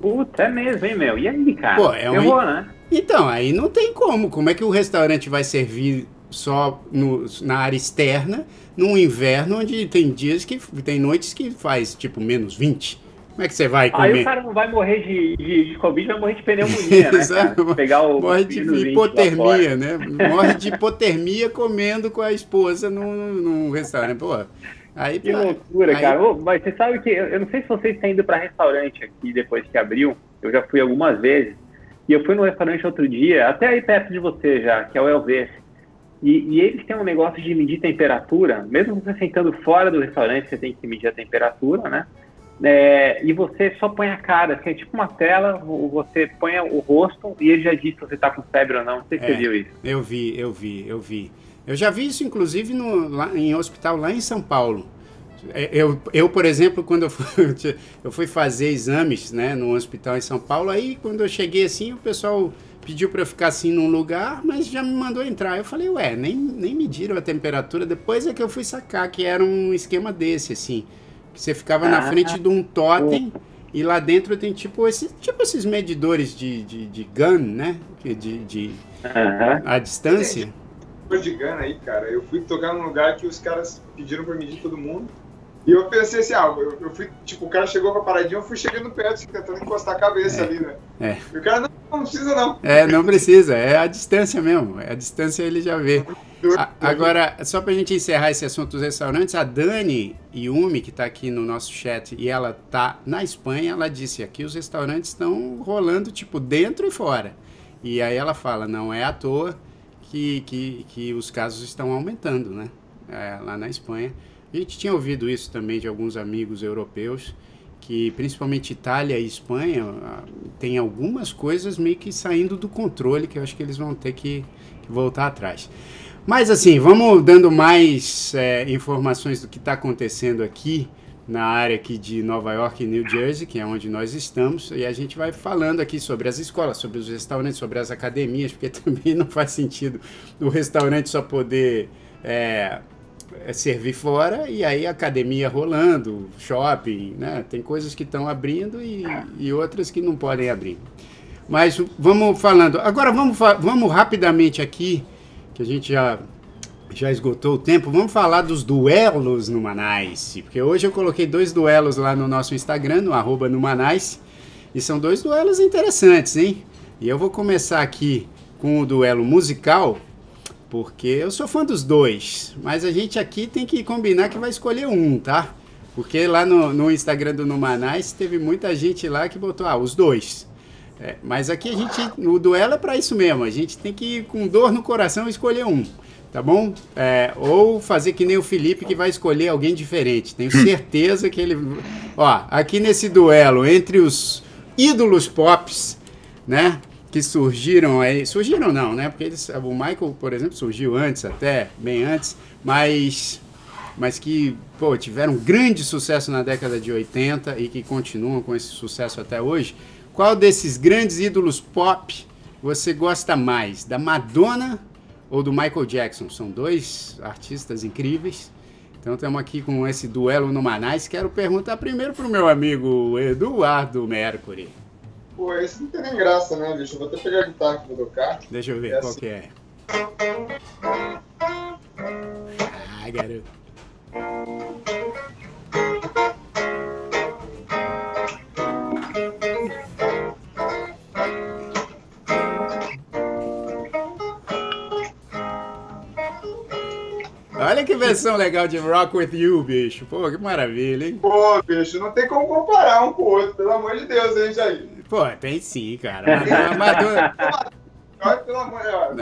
Puta, é mesmo, hein, meu? E aí, cara? Pô, é um- vou, né? Então, aí não tem como. Como é que o restaurante vai servir só no- na área externa, num inverno onde tem dias que. tem noites que faz tipo menos 20? Como é que você vai comer? Aí o cara não vai morrer de, de, de Covid, vai morrer de pneumonia, *laughs* né, cara? Pegar o Morre de vírus 20 lá fora. hipotermia, né? Morre de hipotermia comendo com a esposa num, num restaurante. Pô, aí, Que loucura, aí- cara. Ô, mas você sabe que eu, eu não sei se vocês estão indo para restaurante aqui depois que abriu. Eu já fui algumas vezes. E eu fui no restaurante outro dia, até aí perto de você já, que é o Elvez. E, e eles têm um negócio de medir temperatura. Mesmo você sentando fora do restaurante, você tem que medir a temperatura, né? É, e você só põe a cara, que é tipo uma tela, vo- você põe o rosto e ele já diz se você tá com febre ou não. Não sei se É. você viu isso. Eu vi, eu vi, eu vi. Eu já vi isso, inclusive, no, lá, em hospital lá em São Paulo. É, Eu, eu, por exemplo, quando eu fui, *laughs* eu fui fazer exames né, no hospital em São Paulo, aí quando eu cheguei assim, o pessoal pediu para eu ficar assim num lugar, mas já me mandou entrar. Eu falei, ué, nem, nem mediram a temperatura. Depois é que eu fui sacar que era um esquema desse, assim. Que você ficava na Ah. frente de um totem e lá dentro tem tipo, esse, tipo esses medidores de, de, de gun, né? De, de, a distância. Foi de Gana aí, cara. Eu fui tocar num lugar que os caras pediram pra medir todo mundo. E eu pensei assim, ah, eu, eu fui, tipo, o cara chegou pra paradinha, eu fui chegando perto, assim, tentando encostar a cabeça ali, né? É. E o cara, não, não precisa não. É, não precisa, é a distância mesmo. É a distância ele já vê. A- agora, só pra gente encerrar esse assunto dos restaurantes, a Dani Yumi, que tá aqui no nosso chat, e ela tá na Espanha, ela disse aqui os restaurantes estão rolando, tipo, dentro e fora. E aí ela fala, não é à toa que, que, que os casos estão aumentando, né? É, lá na Espanha. A gente tinha ouvido isso também de alguns amigos europeus, que principalmente Itália e Espanha tem algumas coisas meio que saindo do controle, que eu acho que eles vão ter que, que voltar atrás. Mas assim, vamos dando mais é, informações do que está acontecendo aqui na área aqui de Nova York e New Jersey, que é onde nós estamos, e a gente vai falando aqui sobre as escolas, sobre os restaurantes, sobre as academias, porque *laughs* também não faz sentido o restaurante só poder é, é, servir fora e aí a academia rolando, shopping, né? Tem coisas que estão abrindo e, e outras que não podem abrir. Mas vamos falando. Agora vamos, vamos rapidamente aqui, que a gente já, já esgotou o tempo, vamos falar dos duelos no Manice. Porque hoje eu coloquei dois duelos lá no nosso Instagram, no arroba no e são dois duelos interessantes, hein? E eu vou começar aqui com o duelo musical, porque eu sou fã dos dois, mas a gente aqui tem que combinar que vai escolher um, tá? Porque lá no, no Instagram do Numanais teve muita gente lá que botou, ah, os dois. É, mas aqui a gente, o duelo é para isso mesmo, a gente tem que ir com dor no coração escolher um, tá bom? É, ou fazer que nem o Felipe que vai escolher alguém diferente. Tenho certeza que ele. Ó, aqui nesse duelo entre os ídolos pops, né? Que surgiram aí. Surgiram não, né? Porque eles, o Michael, por exemplo, surgiu antes, até bem antes, mas. Mas que, pô, tiveram grande sucesso na década de 80 e que continuam com esse sucesso até hoje. Qual desses grandes ídolos pop você gosta mais? Da Madonna ou do Michael Jackson? São dois artistas incríveis. Então estamos aqui com esse duelo no Manais. Quero perguntar primeiro pro meu amigo Eduardo Mercury. Pô, esse não tem nem graça, né, bicho? Eu vou até pegar a guitarra pra tocar. Deixa eu ver É qual assim. que é. Ah, garoto. Olha que versão legal de Rock With You, bicho. Pô, que maravilha, hein? Pô, bicho, não tem como comparar um com o outro, pelo amor de Deus, hein, Jair? Pô, tem sim, cara. Madonna-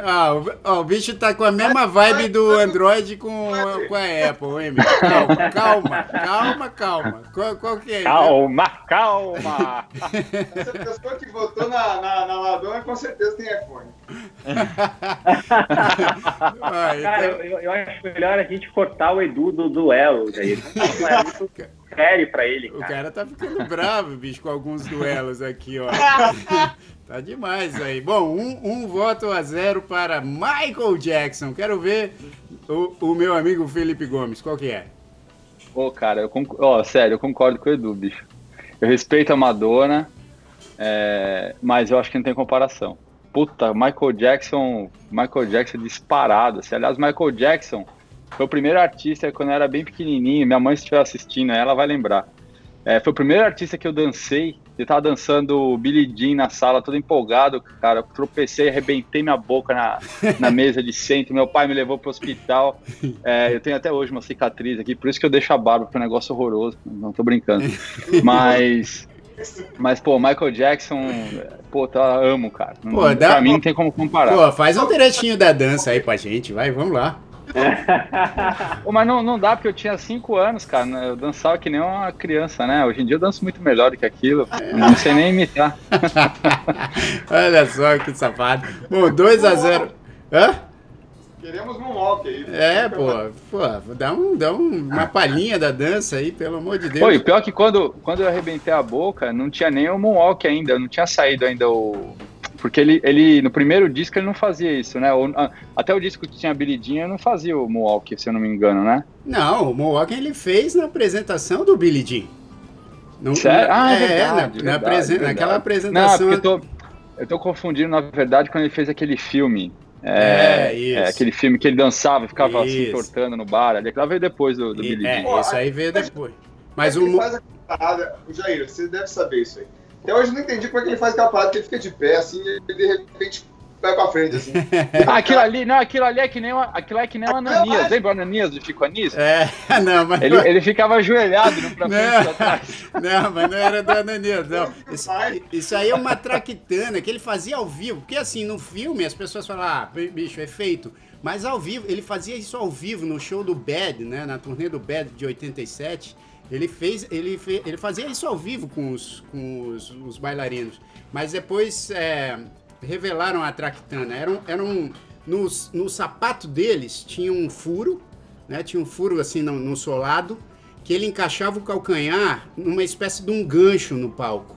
Ah, o, ó, o bicho tá com a mesma vibe do Android com, com a Apple, hein, bicho? Calma, *laughs* calma, calma, calma. Qual, qual que é? Calma, calma! Essa pessoa que votou na, na, na Madonna com certeza tem iPhone. *laughs* Ah, então- Cara, eu, eu acho melhor a gente cortar o Edu do duelo. Não é muito sério pra ele, O cara. cara tá ficando bravo, bicho, com alguns duelos aqui, ó. *laughs* Tá demais aí. Bom, um, um voto a zero para Michael Jackson. Quero ver o, o meu amigo Felipe Gomes. Qual que é? Pô, cara, eu concordo, ó, sério, eu concordo com o Edu, bicho. Eu respeito a Madonna, é, mas eu acho que não tem comparação. Puta, Michael Jackson, Michael Jackson disparado. assim. Aliás, Michael Jackson foi o primeiro artista quando eu era bem pequenininho. Minha mãe, se estiver assistindo, ela vai lembrar. É, foi o primeiro artista que eu dancei. Eu tava dançando o Billie Jean na sala, todo empolgado, cara. Eu tropecei, arrebentei minha boca na, na *laughs* mesa de centro. Meu pai me levou pro hospital. É, eu tenho até hoje uma cicatriz aqui, por isso que eu deixo a barba, porque é um negócio horroroso. Não tô brincando. *laughs* Mas. Mas, pô, Michael Jackson, pô, tá, amo, cara. Pô, dá- pra mim não tem como comparar. Pô, faz um trechinho da dança aí pra gente, vai, vamos lá. *laughs* Pô, mas não, não dá, porque eu tinha 5 anos, cara. né? Eu dançava que nem uma criança, né? Hoje em dia eu danço muito melhor do que aquilo. Não sei nem imitar. *laughs* Olha só que safado. Bom, 2 a 0 Hã? Queremos Moonwalk aí. É, pô, pô, dá, um, dá um- uma palhinha da dança aí, pelo amor de Deus. Pô, e pior é que quando, quando eu arrebentei a boca, não tinha nem o Moonwalk ainda, não tinha saído ainda o. Porque ele, ele no primeiro disco ele não fazia isso, né? O- a- até o disco que tinha Billy Jean eu não fazia o Moonwalk, se eu não me engano, né? Não, o Mohawk ele fez na apresentação do Billy Jean. Não, Sério? Ah, é é, verdade, na- na verdade, apresen- verdade. naquela Não, apresentação. porque eu tô, eu tô confundindo, na verdade, quando ele fez aquele filme. É, É, isso. é, aquele filme que ele dançava e ficava assim, Isso. tortando no bar. Ali, aquela veio depois do, do E- Billy é, Jean. isso aí veio depois. Mas o é Mo- faz parada? O Jair, você deve saber isso aí. Até hoje eu não entendi como é que ele faz aquela parada que ele fica de pé, assim, e de repente vai pra frente, assim. *laughs* Ah, aquilo ali, não, aquilo ali é que nem, uma, aquilo é que nem o Ananias. Lembra o Ananias do Chico Anísio? É, *laughs* não, mas Ele, ele ficava ajoelhado, não pra frente Não. e pra trás. *laughs* Não, mas não era do Ananias, não. Isso, isso aí é uma traquitana que ele fazia ao vivo. Porque assim, no filme as pessoas falam, ah, bicho, é feito. Mas ao vivo, ele fazia isso ao vivo no show do Bad, né? Na turnê do Bad de 87. Ele fez, ele, fe- ele fazia isso ao vivo com os, com os, os bailarinos. Mas depois é, revelaram a traquitana. Era um, era um, no, no sapato deles tinha um furo, né? Tinha um furo assim no, no solado que ele encaixava o calcanhar numa espécie de um gancho no palco.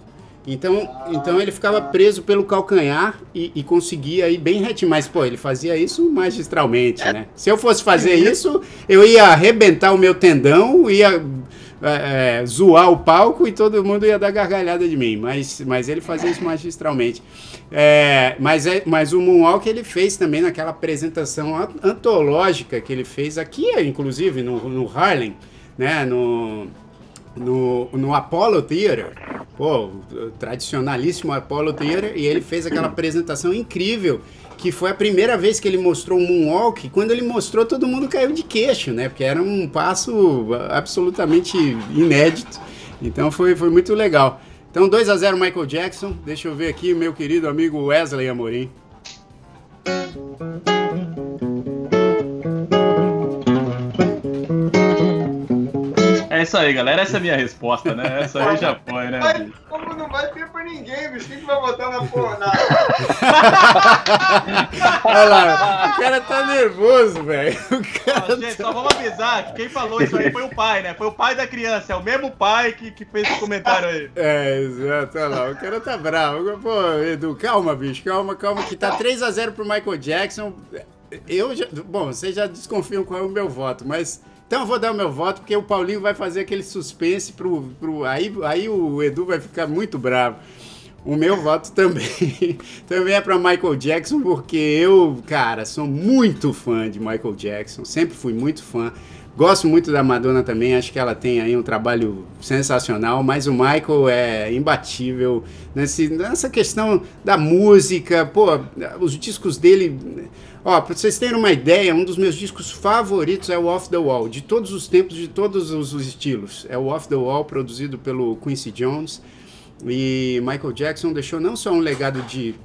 Então, então ele ficava preso pelo calcanhar e, e conseguia ir bem retinho. Mas, pô, ele fazia isso magistralmente, né? Se eu fosse fazer isso, eu ia arrebentar o meu tendão, ia é, é, zoar o palco e todo mundo ia dar gargalhada de mim. Mas, mas ele fazia isso magistralmente. É, mas, é, mas o Moonwalk ele fez também naquela apresentação an- antológica que ele fez aqui, inclusive, no, no Harlem, né? No, no, no Apollo Theater, pô, tradicionalíssimo Apollo Theater, e ele fez aquela apresentação incrível, que foi a primeira vez que ele mostrou um moonwalk, quando ele mostrou todo mundo caiu de queixo, né, porque era um passo absolutamente inédito, então foi, foi muito legal. Então 2 a 0 Michael Jackson, deixa eu ver aqui meu querido amigo Wesley Amorim. Isso aí, galera. Essa é a minha resposta, né? Essa aí já foi, né? Vai, bicho? como não vai ter pra ninguém, bicho. Quem que vai botar na porra? Na... Olha lá, o cara tá nervoso, velho. Cara gente, tá... só vamos avisar que quem falou isso aí foi o pai, né? Foi o pai da criança. É o mesmo pai que, que fez o comentário aí. É, exato, olha lá, o cara tá bravo. Pô, Edu, calma, bicho, calma, calma, que tá 3x0 pro Michael Jackson. Eu já. Bom, vocês já desconfiam qual é o meu voto, mas. Então eu vou dar o meu voto, porque o Paulinho vai fazer aquele suspense pro. pro aí, aí o Edu vai ficar muito bravo. O meu voto também. *laughs* também é pra Michael Jackson, porque eu, cara, sou muito fã de Michael Jackson. Sempre fui muito fã. Gosto muito da Madonna também, acho que ela tem aí um trabalho sensacional, mas o Michael é imbatível nesse, nessa questão da música, pô, os discos dele. Ó, pra vocês terem uma ideia, um dos meus discos favoritos é o Off the Wall, de todos os tempos, de todos os os estilos. É o Off the Wall, produzido pelo Quincy Jones. E Michael Jackson deixou não só um legado de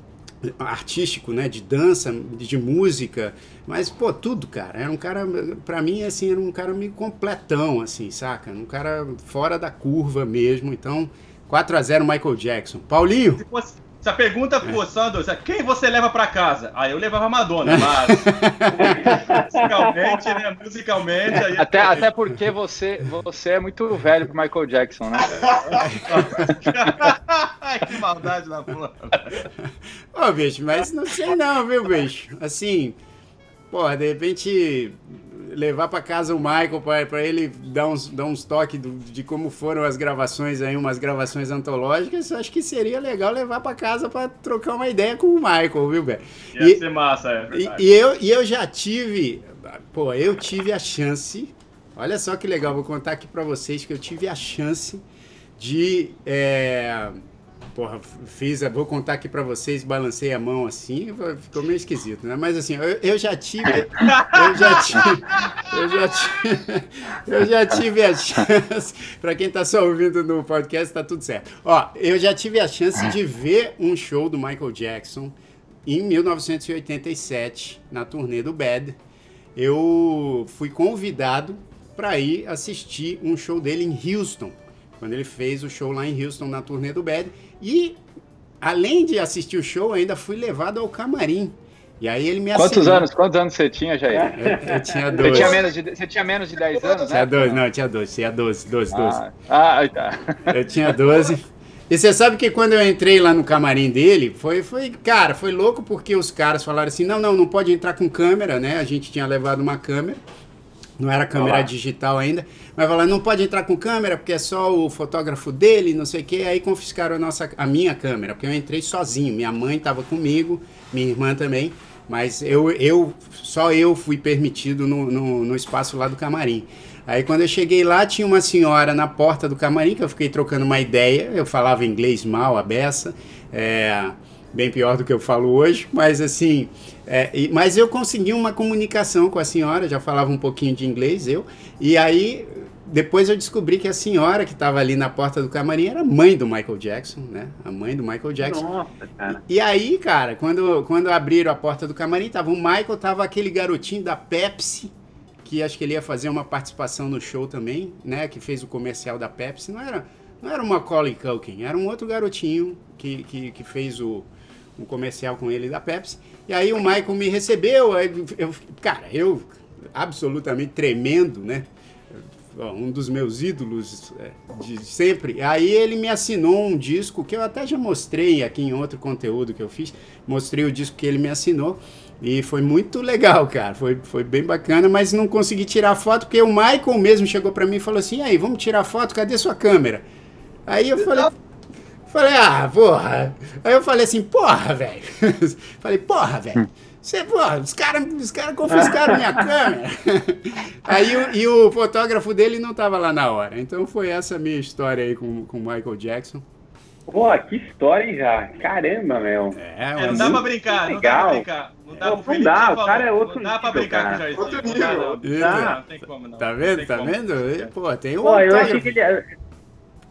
artístico, né, de dança, de música, mas pô, tudo, cara. Era um cara pra mim assim, era um cara meio completão assim, saca? Um cara fora da curva mesmo. Então, 4 a 0 Michael Jackson. Paulinho, Se, fosse- se a pergunta fosse, Sandro, quem você leva pra casa? Aí eu levava a Madonna, *laughs* mas. musicalmente, né? Musicalmente. Aí... Até, até porque você, você é muito velho pro Michael Jackson, né? *laughs* Ai, que maldade da porra. Ô, bicho, mas não sei não, viu, bicho? Assim, porra, de repente levar pra casa o Michael pra ele dar uns, dar uns toques do- de como foram as gravações aí, umas gravações antológicas, eu acho que seria legal levar pra casa pra trocar uma ideia com o Michael, viu, velho? Ia E- ser massa, é E, verdade. e eu, e eu já tive, pô, eu tive a chance, olha só que legal, vou contar aqui pra vocês que eu tive a chance de, é, porra, fiz, vou contar aqui pra vocês, balancei a mão assim, ficou meio esquisito, né? Mas assim, eu, eu já tive, eu já tive, eu já tive, eu já tive a chance, pra quem tá só ouvindo no podcast, tá tudo certo. Ó, eu já tive a chance de ver um show do Michael Jackson, em 1987, na turnê do Bad, eu fui convidado para ir assistir um show dele em Houston, quando ele fez o show lá em Houston na turnê do Bad. E além de assistir o show, ainda fui levado ao camarim. E aí ele me Quantos assinou. anos? Quantos anos você tinha, Jair? Eu, eu tinha Você 12. tinha menos de, você tinha menos de 10 anos, né? Tinha 12, não, eu tinha 12, tinha 12, 12, 12. Ah, ah, tá. Eu tinha 12. E você sabe que quando eu entrei lá no camarim dele, foi, foi, cara, foi louco porque os caras falaram assim: não, não, não pode entrar com câmera, né? A gente tinha levado uma câmera, não era câmera Olá. digital ainda, mas falaram: não pode entrar com câmera porque é só o fotógrafo dele, não sei o quê. Aí confiscaram a, nossa, a minha câmera, porque eu entrei sozinho. Minha mãe estava comigo, minha irmã também, mas eu, eu só eu fui permitido no, no, no espaço lá do camarim. Aí quando eu cheguei lá, tinha uma senhora na porta do camarim, que eu fiquei trocando uma ideia. Eu falava inglês mal, a beça. É, bem pior do que eu falo hoje, mas assim. é, e- mas eu consegui uma comunicação com a senhora, já falava um pouquinho de inglês, eu. E aí, depois eu descobri que a senhora que estava ali na porta do camarim era a mãe do Michael Jackson, né? A mãe do Michael Jackson. Nossa, cara. E aí, cara, quando, quando abriram a porta do camarim, tava o Michael, tava aquele garotinho da Pepsi, que acho que ele ia fazer uma participação no show também, né? Que fez o comercial da Pepsi. Não era, não era o Macaulay Culkin, era um outro garotinho que, que, que fez o, um comercial com ele da Pepsi. E aí o Michael me recebeu, aí eu, cara, eu absolutamente tremendo, né? Um dos meus ídolos é, de sempre. Aí ele me assinou um disco que eu até já mostrei aqui em outro conteúdo que eu fiz. Mostrei o disco que ele me assinou. E foi muito legal, cara. Foi, foi bem bacana, mas não consegui tirar foto porque o Michael mesmo chegou pra mim e falou assim: "E aí, vamos tirar foto? Cadê sua câmera?" Aí eu falei, falei: "Ah, porra". Aí eu falei assim: "Porra, velho". *laughs* falei: "Porra, velho". Você, porra, os caras os cara confiscaram minha *laughs* câmera. Aí o, e o fotógrafo dele não tava lá na hora. Então foi essa a minha história aí com com o Michael Jackson. Pô, que história, hein, já? Caramba, meu. É, É, não dá pra brincar, não dá pra legal. brincar. Não dá, Não, dá, o cara é outro Não dá pra nível, brincar com o cara. Jairzinho. Outro nível. não. Não não tem como, não. Tá vendo? Tá como. vendo? Pô, tem um Pô, eu achei que ele.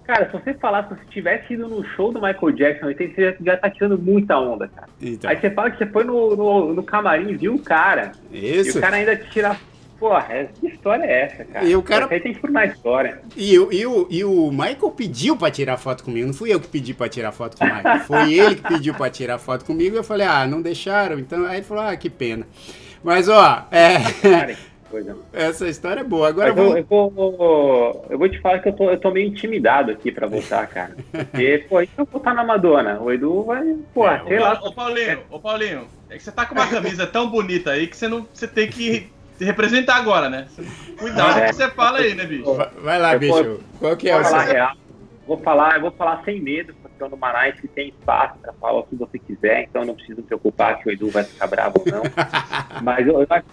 Cara, se você falasse que você tivesse ido no show do Michael Jackson, você já, tá tirando muita onda, cara. Então, Aí você fala que você foi no, no, no camarim e viu o cara. E isso. o cara ainda te tira porra, que história é essa, cara? E o cara- aí tem que formar história. E, o- e, o, e o Michael pediu pra tirar foto comigo. Não fui eu que pedi pra tirar foto com o Michael. *laughs* Foi ele que pediu pra tirar foto comigo. Eu falei, ah, não deixaram. Então aí ele falou, ah, que pena. Mas, ó, é, coisa. essa história é boa. Agora eu, vamos. eu, vou, eu vou te falar que eu tô, eu tô meio intimidado aqui pra voltar, cara. Porque, *laughs* pô, e se eu voltar na Madonna? O Edu vai, pô, É, sei Ô, lá. Ô, Paulinho, ô, Paulinho, é que você tá com uma camisa tão bonita aí que você não. Você tem que se representar agora, né? Cuidado com o que você fala aí, né, bicho? Vai- Vai lá, Eu bicho. vou- Qual que é Vou o seu? real. Vou falar, eu vou falar sem medo, eu no Manaus que tem espaço pra falar o que você quiser, então não preciso me preocupar que o Edu vai ficar bravo ou não. *laughs* Mas eu, eu acho,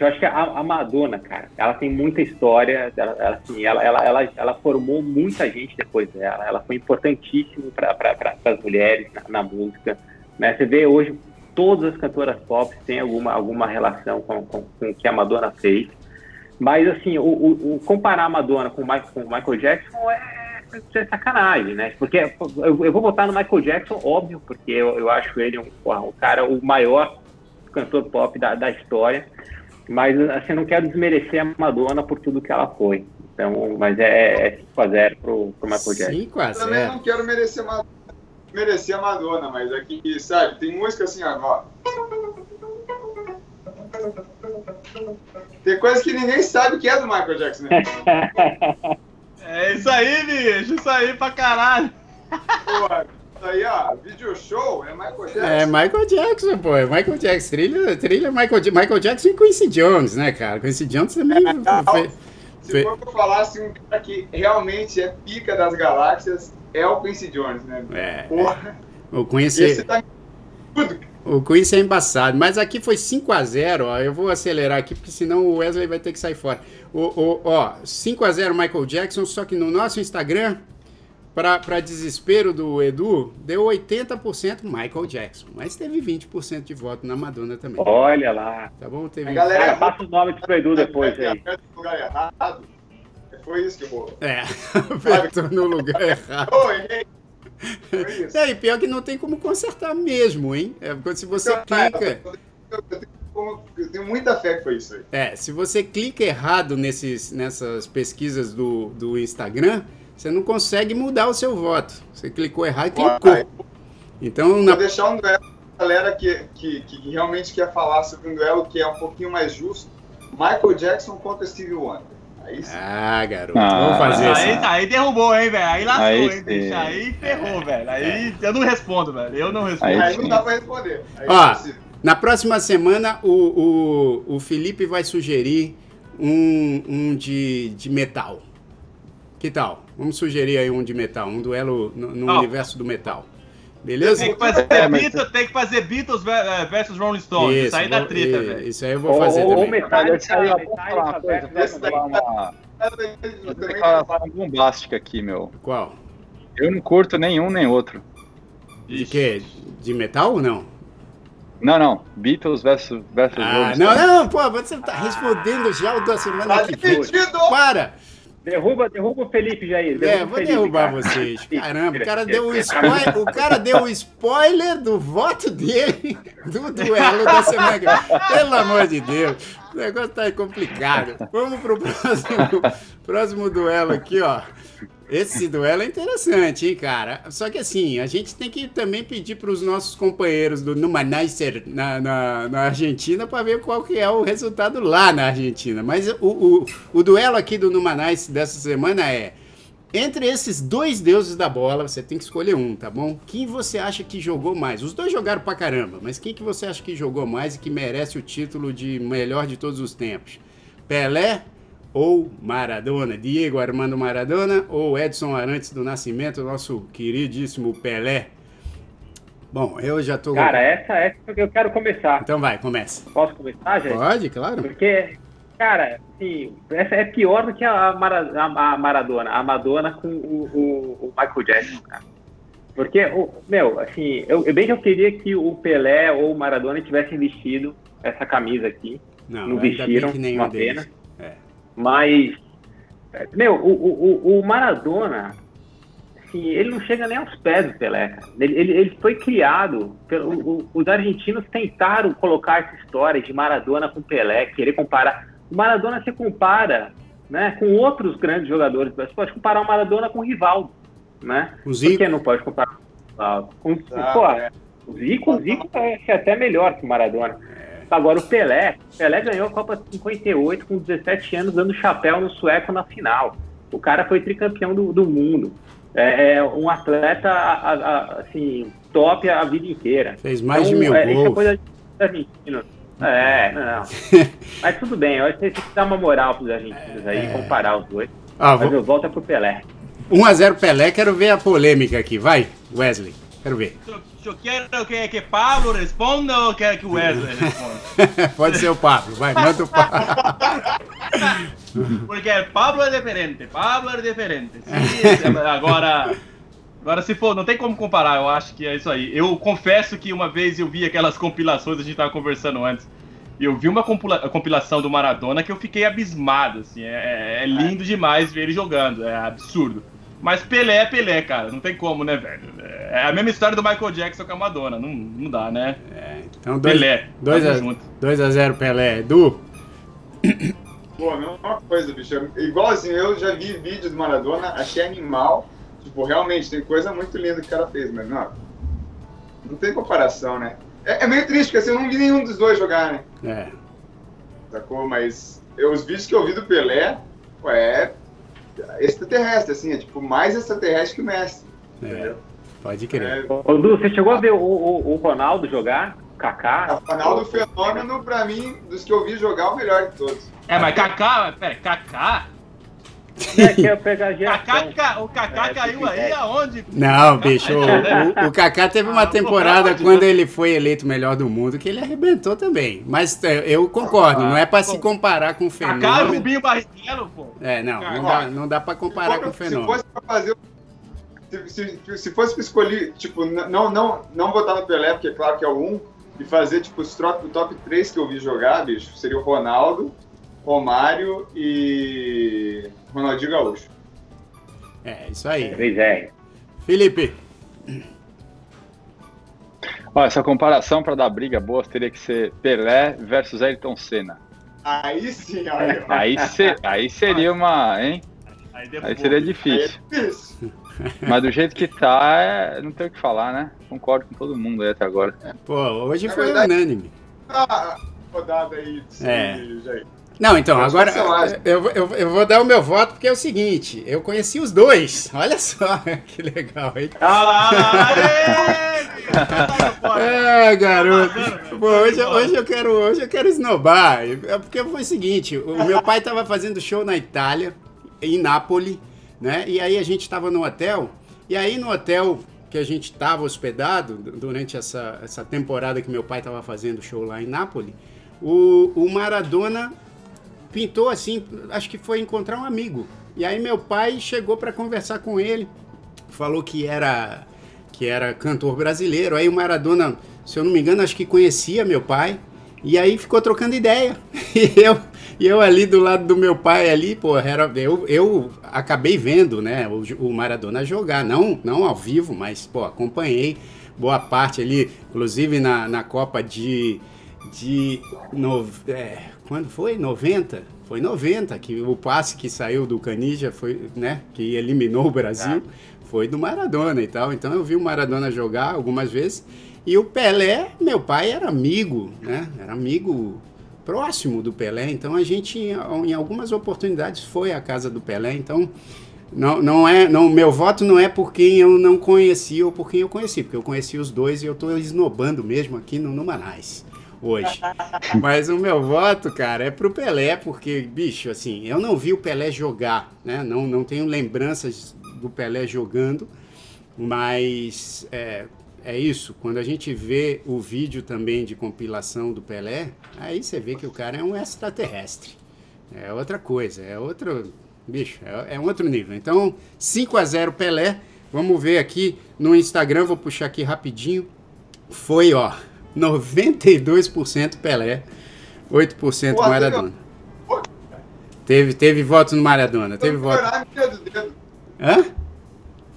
eu acho que a, a Madonna, cara, ela tem muita história, ela, ela, assim, ela, ela, ela, ela formou muita gente depois dela, ela foi importantíssima para pra, as mulheres na, na música. Né? Você vê hoje todas as cantoras pop têm alguma, alguma relação com, com, com o que a Madonna fez. Mas, assim, o, o- o comparar a Madonna com o, Michael, com o Michael Jackson é, é sacanagem, né? Porque eu, eu vou votar no Michael Jackson, óbvio, porque eu, eu acho ele um, um cara, o maior cantor pop da, da história. Mas, assim, eu não quero desmerecer a Madonna por tudo que ela foi. Então, mas é, é 5x0 pro, pro Michael Jackson. 5 a Também 0 não quero merecer, merecer a Madonna, mas aqui, sabe, tem música assim, ó. ó. Tem coisa que ninguém sabe que é do Michael Jackson, né? *laughs* É isso aí, bicho. Isso aí pra caralho. Pô, isso aí, ó, video show é Michael Jackson. É Michael Jackson, pô. É Michael Jackson. Trilha, trilha Michael, Michael Jackson e Quincy Jones, né, cara? Quincy Jones também. fe- Se fe- for pra falar assim, um cara que realmente é pica das galáxias, é o Quincy Jones, né? É, Porra, o Quincy, esse tá tudo. o Quincy é embaçado. Mas aqui foi 5x0, ó. Eu vou acelerar aqui, porque senão o Wesley vai ter que sair fora. O, o, ó, 5x0 Michael Jackson, só que no nosso Instagram, pra, pra desespero do Edu, deu 80% Michael Jackson. Mas teve 20% de voto na Madonna também. Olha lá. Tá bom? Teve... A galera- Cara, passa os nomes pro Edu depois aí. Lugar errado. Foi isso que rolou. É, *laughs* apertou no lugar errado. Errei. Foi isso. É, e pior que não tem como consertar mesmo, hein? É, porque se você clica. Eu tenho, como- eu tenho muita fé que foi isso aí. É, se você clica errado nesses, nessas pesquisas do, do Instagram, você não consegue mudar o seu voto. Você clicou errado e clicou. Vai. Então, Vou na, deixar um duelo pra galera que, que, que realmente quer falar sobre um duelo que é um pouquinho mais justo. Michael Jackson contra Stevie Wonder. Aí sim. Ah, garoto, Ah, vamos fazer Aí, isso. aí derrubou, hein, velho. Aí lascou, Aí hein, bicho. Aí ferrou, velho. Aí eu não respondo, velho. Eu não respondo. Aí Aí não dá pra responder. Aí Ó, é. Na próxima semana, o, o, o Felipe vai sugerir um, um de, de metal. Que tal? Vamos sugerir aí um de metal, um duelo no, no Ó. universo do metal. Beleza? Tem que fazer, É, mas- Beatles, tem que fazer Beatles eh, versus Rolling Stones. Isso aí dá vou- treta, velho. Isso aí eu vou fazer Ou- ou também. Metallica, Esse aí, ó, vou Metallica falar uma coisa, daí falar uma, Eu uma também- declaração bombástica aqui, meu. Qual? Eu não curto nenhum nem outro. De quê? De metal ou não? Não, não. Beatles versus, versus Ah, Rolling não, Stones. não, pô, você tá respondendo já o da semana Tá que vem. dividido! Para! Derruba, derruba o Felipe, Jair. É, Derruba vou Felipe, derrubar cara. vocês. *laughs* Caramba, o cara deu o spoiler, o cara deu o spoiler do voto dele do duelo da semana que vem. Pelo amor de Deus, o negócio tá complicado. Vamos pro próximo, próximo duelo aqui, ó. Esse duelo é interessante, hein, cara? Só que assim, a gente tem que também pedir para os nossos companheiros do Numanicer na, na, na Argentina para ver qual que é o resultado lá na Argentina. Mas o, o, o duelo aqui do Numanice dessa semana é entre esses dois deuses da bola, você tem que escolher um, tá bom? Quem você acha que jogou mais? Os dois jogaram pra caramba, mas quem que você acha que jogou mais e que merece o título de melhor de todos os tempos? Pelé ou Maradona? Diego Armando Maradona ou Edson Arantes do Nascimento, nosso queridíssimo Pelé? Bom, eu já tô. Cara, essa, essa é que eu quero começar. Então vai, começa. Posso começar, gente? Pode, claro. Porque, cara, assim, essa é pior do que a, Mara- a- a Maradona, a Madonna com o, o- o Michael Jackson, cara. Porque, o, meu, assim, eu, bem que eu queria que o Pelé ou o Maradona tivessem vestido essa camisa aqui, Não, não ainda vestiram, bem que nenhum uma deles. pena. É. mas, meu, o, o, o- Maradona, assim, ele não chega nem aos pés do Pelé, cara. Ele, ele, ele foi criado, pelo, o- os argentinos tentaram colocar essa história de Maradona com Pelé, querer comparar. O Maradona se compara né, com outros grandes jogadores. Você pode comparar o Maradona com o Rivaldo, né? O Zico. Por que não pode comparar com o Rivaldo? Com, Ah, pô, é. o Zico, o Zico é até melhor que o Maradona. Agora, o Pelé, Pelé ganhou a Copa 58 com 17 anos, dando chapéu no sueco na final. O cara foi tricampeão do, do mundo. É, é um atleta, a- a- assim, top a vida inteira. Fez mais de mil é, Isso é gols. coisa argentino. É, não. *laughs* Mas tudo bem, eu acho que tem que dar uma moral pros argentinos aí, comparar os dois. Ah, Mas vou- eu volto pro Pelé. 1x0 Pelé, quero ver a polêmica aqui. Vai, Wesley, quero ver. Eu, quero que, que Pablo responda ou quer que o Wesley responda? *laughs* Pode ser o Pablo, vai, manda o Pablo. *laughs* Porque Pablo é diferente, Pablo é diferente. Sim, agora, agora se for, não tem como comparar, eu acho que é isso aí. Eu confesso que uma vez eu vi aquelas compilações, a gente tava conversando antes, e eu vi uma compila- compilação do Maradona que eu fiquei abismado, assim, é, é lindo demais ver ele jogando, é absurdo. Mas Pelé é Pelé, cara, não tem como, né, velho? É a mesma história do Michael Jackson com a Madonna, não, não dá, né? Então, 2 Pelé, dois tamo a, junto. 2 a 0 Pelé. Edu, Pô, a mesma coisa, bicho. Igualzinho, eu já vi vídeo do Maradona, achei animal. Tipo, realmente, tem coisa muito linda que o cara fez, mas não. Não tem comparação, né? É, é meio triste, porque assim, eu não vi nenhum dos dois jogar, né? é, Sacou? Mas eu, os vídeos que eu vi do Pelé, pô, é extraterrestre, assim, é tipo mais extraterrestre que o Messi. é, pode crer. É, Ô, Du, você chegou a ver o, o- o Ronaldo jogar? O Kaká? o Ronaldo Fenômeno, pra mim, dos que eu vi jogar, o melhor de todos. É, mas Kaká, pera, Kaká? É, *laughs* o Kaká É, caiu aí é. aonde? Não, bicho, o, o, o Kaká teve uma Ah, temporada quando ele foi eleito melhor do mundo que ele arrebentou também. Mas é, eu concordo, não é pra se comparar com o Kaká e fenômeno. Rubinho Barrichello, pô. É, não, não dá, não dá pra comparar com o se fenômeno. fosse pra fazer. Se, se, se fosse pra escolher, tipo, não, não, não botar no Pelé, porque é claro que é o 1, e fazer, tipo, os top, o top 3 que eu vi jogar, bicho, seria o Ronaldo, Romário e Ronaldinho Gaúcho. É, isso aí. Pois é. Felipe, Ó, essa comparação para dar briga boa teria que ser Pelé versus Ayrton Senna. Aí sim, olha. Aí, se- aí seria uma, hein? Aí, Aí seria Aí é difícil. difícil. *laughs* Mas do jeito que tá, é... não tem o que falar, né? Concordo com todo mundo aí até agora. pô, hoje Na foi verdade- unânime. Ah, rodada aí de É. Jair. Não, então, agora eu, eu, eu vou dar o meu voto porque é o seguinte, eu conheci os dois, olha só, *laughs* que legal, hein? Ah lá, lá, lá, *laughs* É, garoto. Pô, hoje, hoje eu quero, hoje eu quero esnobar. É porque foi o seguinte, o meu pai tava fazendo show na Itália, em Nápoles, né? E aí a gente tava no hotel, e aí no hotel que a gente tava hospedado du- durante essa, essa temporada que meu pai tava fazendo show lá em Nápoles, o, o Maradona pintou assim, acho que foi encontrar um amigo. E aí meu pai chegou para conversar com ele, falou que era que era cantor brasileiro. Aí o Maradona, se eu não me engano, acho que conhecia meu pai. E aí ficou trocando ideia. *laughs* E eu, e eu ali do lado do meu pai ali, pô, era, eu, eu acabei vendo, né, o, o Maradona jogar, não, não ao vivo, mas, pô, acompanhei boa parte ali, inclusive na, na Copa de, de no, é, quando foi? 90? Foi 90, que o passe que saiu do Canija foi, né, que eliminou o Brasil, foi do Maradona e tal. Então eu vi o Maradona jogar algumas vezes. E o Pelé, meu pai era amigo, né? Era amigo próximo do Pelé. Então a gente, em algumas oportunidades, foi à casa do Pelé. Então não, não é, não, meu voto não é por quem eu não conheci ou por quem eu conheci, porque eu conheci os dois e eu tô esnobando mesmo aqui no Numanais hoje. Mas o meu voto, cara, é pro Pelé, porque, bicho, assim, eu não vi o Pelé jogar, né? Não, não tenho lembranças do Pelé jogando, mas é, é isso. Quando a gente vê o vídeo também de compilação do Pelé, aí você vê que o cara é um extraterrestre. É outra coisa, é outro. Bicho, é, é outro nível. Então, 5 a 0 Pelé. Vamos ver aqui no Instagram, vou puxar aqui rapidinho. Foi, ó, 92% Pelé, 8% Pô, Maradona. Teve, teve voto no Maradona, teve Vou voto. piorar a minha do dedo. Hã?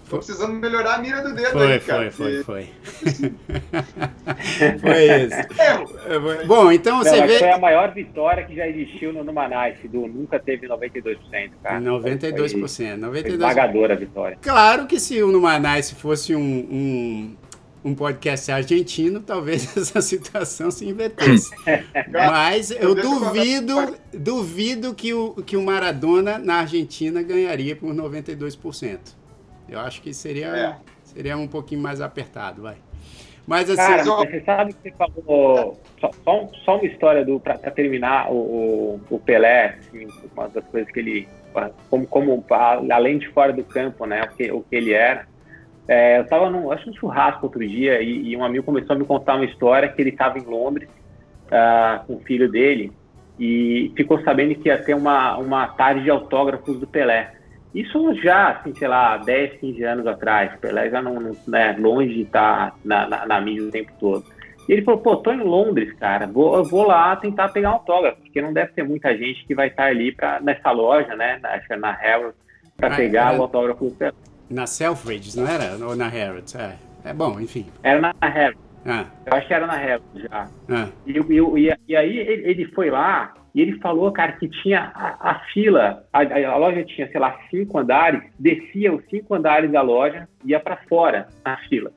Tô precisando melhorar a mira do dedo foi, aí, cara. Foi, foi, foi. *laughs* foi isso. Bom, então você Não, vê... Foi a maior vitória que já existiu no Numanice, do nunca teve 92%, cara. 92%. Foi, 92%. esmagadora a vitória. Claro que se o Numanice fosse um, um, um podcast argentino, talvez *laughs* essa situação se invertesse. *laughs* Mas eu duvido, duvido que o, que o Maradona na Argentina ganharia por 92%. Eu acho que seria, é. seria um pouquinho mais apertado, vai. Mas assim. Cara, você sabe que você falou. Só, só, só uma história do para terminar o, o Pelé, assim, uma das coisas que ele. Como, como além de fora do campo, né? O que, o que ele era. É, eu estava num, acho um churrasco outro dia e, e, um amigo começou a me contar uma história que ele estava em Londres uh, com o filho dele e ficou sabendo que ia ter uma, uma tarde de autógrafos do Pelé. Isso já, assim, sei lá, 10, 15 anos atrás. Pelé já não, não né, longe de estar na, na, na, mídia o tempo todo. E ele falou, pô, tô em Londres, cara, vou, vou lá tentar pegar um autógrafo, porque não deve ter muita gente que vai estar ali pra, nessa loja, né, na, na Harrods, para pegar o autógrafo do Pelé. Na Selfridges, não era? Ou na Harrods? É, é bom, enfim. Era na Harrods. Ah. Eu acho que era na Harrods já. Ah. E, e, e, e aí ele, foi lá, e ele falou, cara, que tinha a, a fila, a, a, loja tinha, sei lá, cinco andares, descia os cinco andares da loja, ia para fora na fila.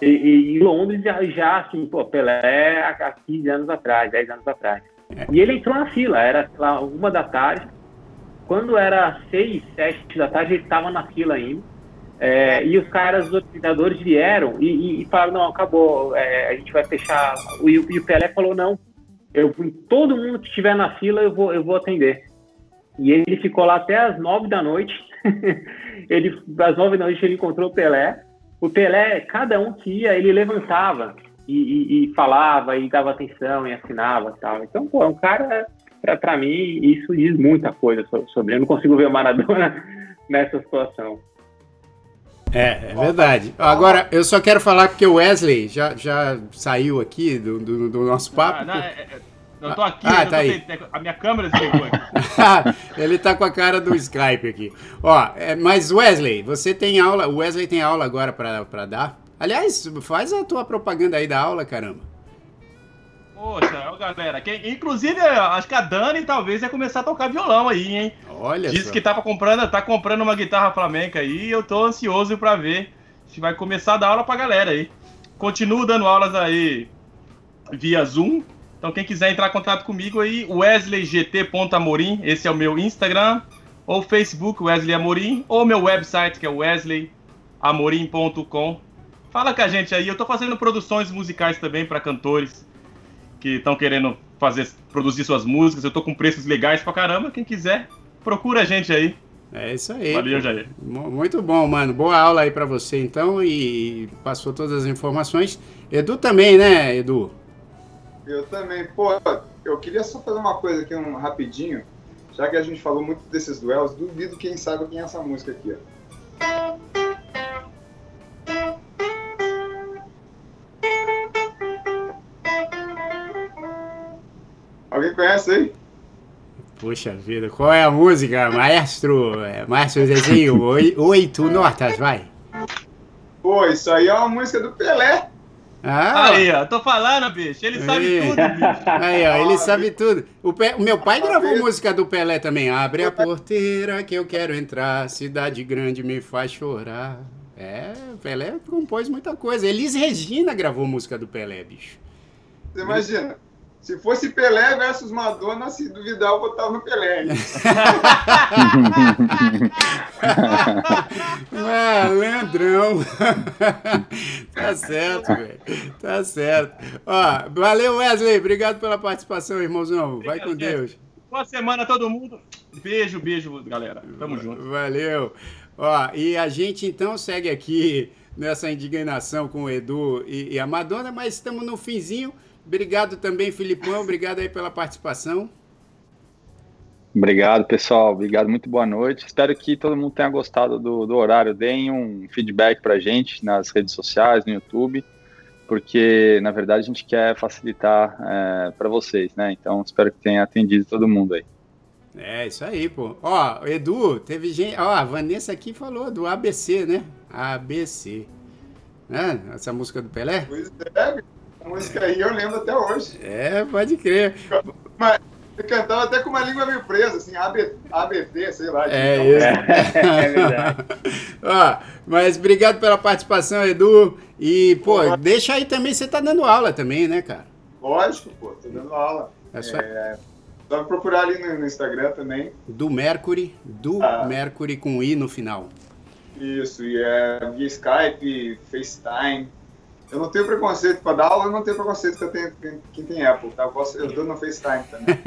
E, e, em Londres já, já assim, pô, Pelé há 15 anos atrás, 10 anos atrás. É. E ele entrou na fila, era, sei lá, uma da tarde. Quando era seis, sete da tarde, ele estava na fila ainda. É, e os caras, os organizadores vieram e, e, e falaram, não, acabou, é, a gente vai fechar. E, e o Pelé falou, não, eu todo mundo que estiver na fila eu vou, eu vou atender. E ele ficou lá até as nove da noite. *laughs* ele, às nove da noite ele encontrou o Pelé. O Pelé, cada um que ia, ele levantava e, e falava e dava atenção e assinava e tal. Então, pô, é um cara, para mim, isso diz muita coisa sobre. Eu não consigo ver o Maradona *laughs* nessa situação. É, é verdade. Agora, eu só quero falar porque o Wesley já, já saiu aqui do, do, do nosso papo. Ah, não, é, é, eu tô aqui, ah, eu tá aí. a minha câmera desligou aqui. *laughs* Ele tá com a cara do Skype aqui. Ó, é, mas Wesley, você tem aula, o Wesley tem aula agora para dar? Aliás, faz a tua propaganda aí da aula, caramba. Poxa, galera, inclusive acho que a Dani talvez ia começar a tocar violão aí, hein? Olha Disse só. que tava comprando, tá comprando uma guitarra flamenca aí e eu tô ansioso para ver se vai começar a dar aula pra galera aí. Continuo dando aulas aí via Zoom. Então quem quiser entrar em contato comigo aí, wesleygt.amorim, esse é o meu Instagram, ou Facebook Wesley Amorim, ou meu website que é wesleyamorim.com. Fala com a gente aí, eu tô fazendo produções musicais também para cantores que estão querendo fazer, produzir suas músicas. Eu tô com preços legais pra caramba. Quem quiser, procura a gente aí. É isso aí. Valeu, Jair. Muito bom, mano. Boa aula aí para você, então, e passou todas as informações. Edu também, né, Edu? Eu também. Pô, eu queria só fazer uma coisa aqui, um rapidinho. Já que a gente falou muito desses duelos, duvido quem sabe quem é essa música aqui, ó. Conhece aí? Puxa vida, qual é a música, maestro? É, maestro Zezinho, oito notas, vai. Pô, isso aí é uma música do Pelé. Ah, aí, ó, tô falando, bicho, ele sabe aí. tudo, bicho. Aí, ó, ele sabe tudo. O, Pe... o meu pai gravou música do Pelé também. Abre a porteira que eu quero entrar, cidade grande me faz chorar. É, o Pelé compôs muita coisa. Elis Regina gravou música do Pelé, bicho. Você imagina? Se fosse Pelé versus Madonna, se duvidar, eu botava no Pelé. *laughs* Malandrão. *laughs* tá certo, velho. Tá certo. Ó, valeu, Wesley. Obrigado pela participação, irmãozão. Vai com Deus. Boa semana todo mundo. Beijo, beijo, galera. Tamo junto. Valeu. Ó, e a gente então segue aqui nessa indignação com o Edu e, e a Madonna, mas estamos no finzinho. Obrigado também, Filipão. Obrigado aí pela participação. Obrigado, pessoal. Obrigado, muito boa noite. Espero que todo mundo tenha gostado do, do horário. Deem um feedback para a gente nas redes sociais, no YouTube, porque, na verdade, a gente quer facilitar é, para vocês, né? Então, espero que tenha atendido todo mundo aí. É, isso aí, pô. Ó, Edu, teve gente. Ó, a Vanessa aqui falou do ABC, né? ABC. Né? Essa música do Pelé? Pois é, música aí eu lembro até hoje. É, pode crer. Mas ele cantava até com uma língua meio presa, assim, AB, ABT, sei lá. É isso. É verdade. *laughs* Ó, mas obrigado pela participação, Edu. E, pô, Pô. deixa aí também, você tá dando aula também, né, cara? Lógico, pô, tô dando aula. É só Só me procurar ali no, no Instagram também. do Mercury, do Ah. Mercury com I no final. Isso, e é via Skype, FaceTime. Eu não tenho preconceito para dar aula, eu não tenho preconceito que eu tenho quem- quem tem Apple, tá? Eu, posso, eu dou no FaceTime também. *laughs*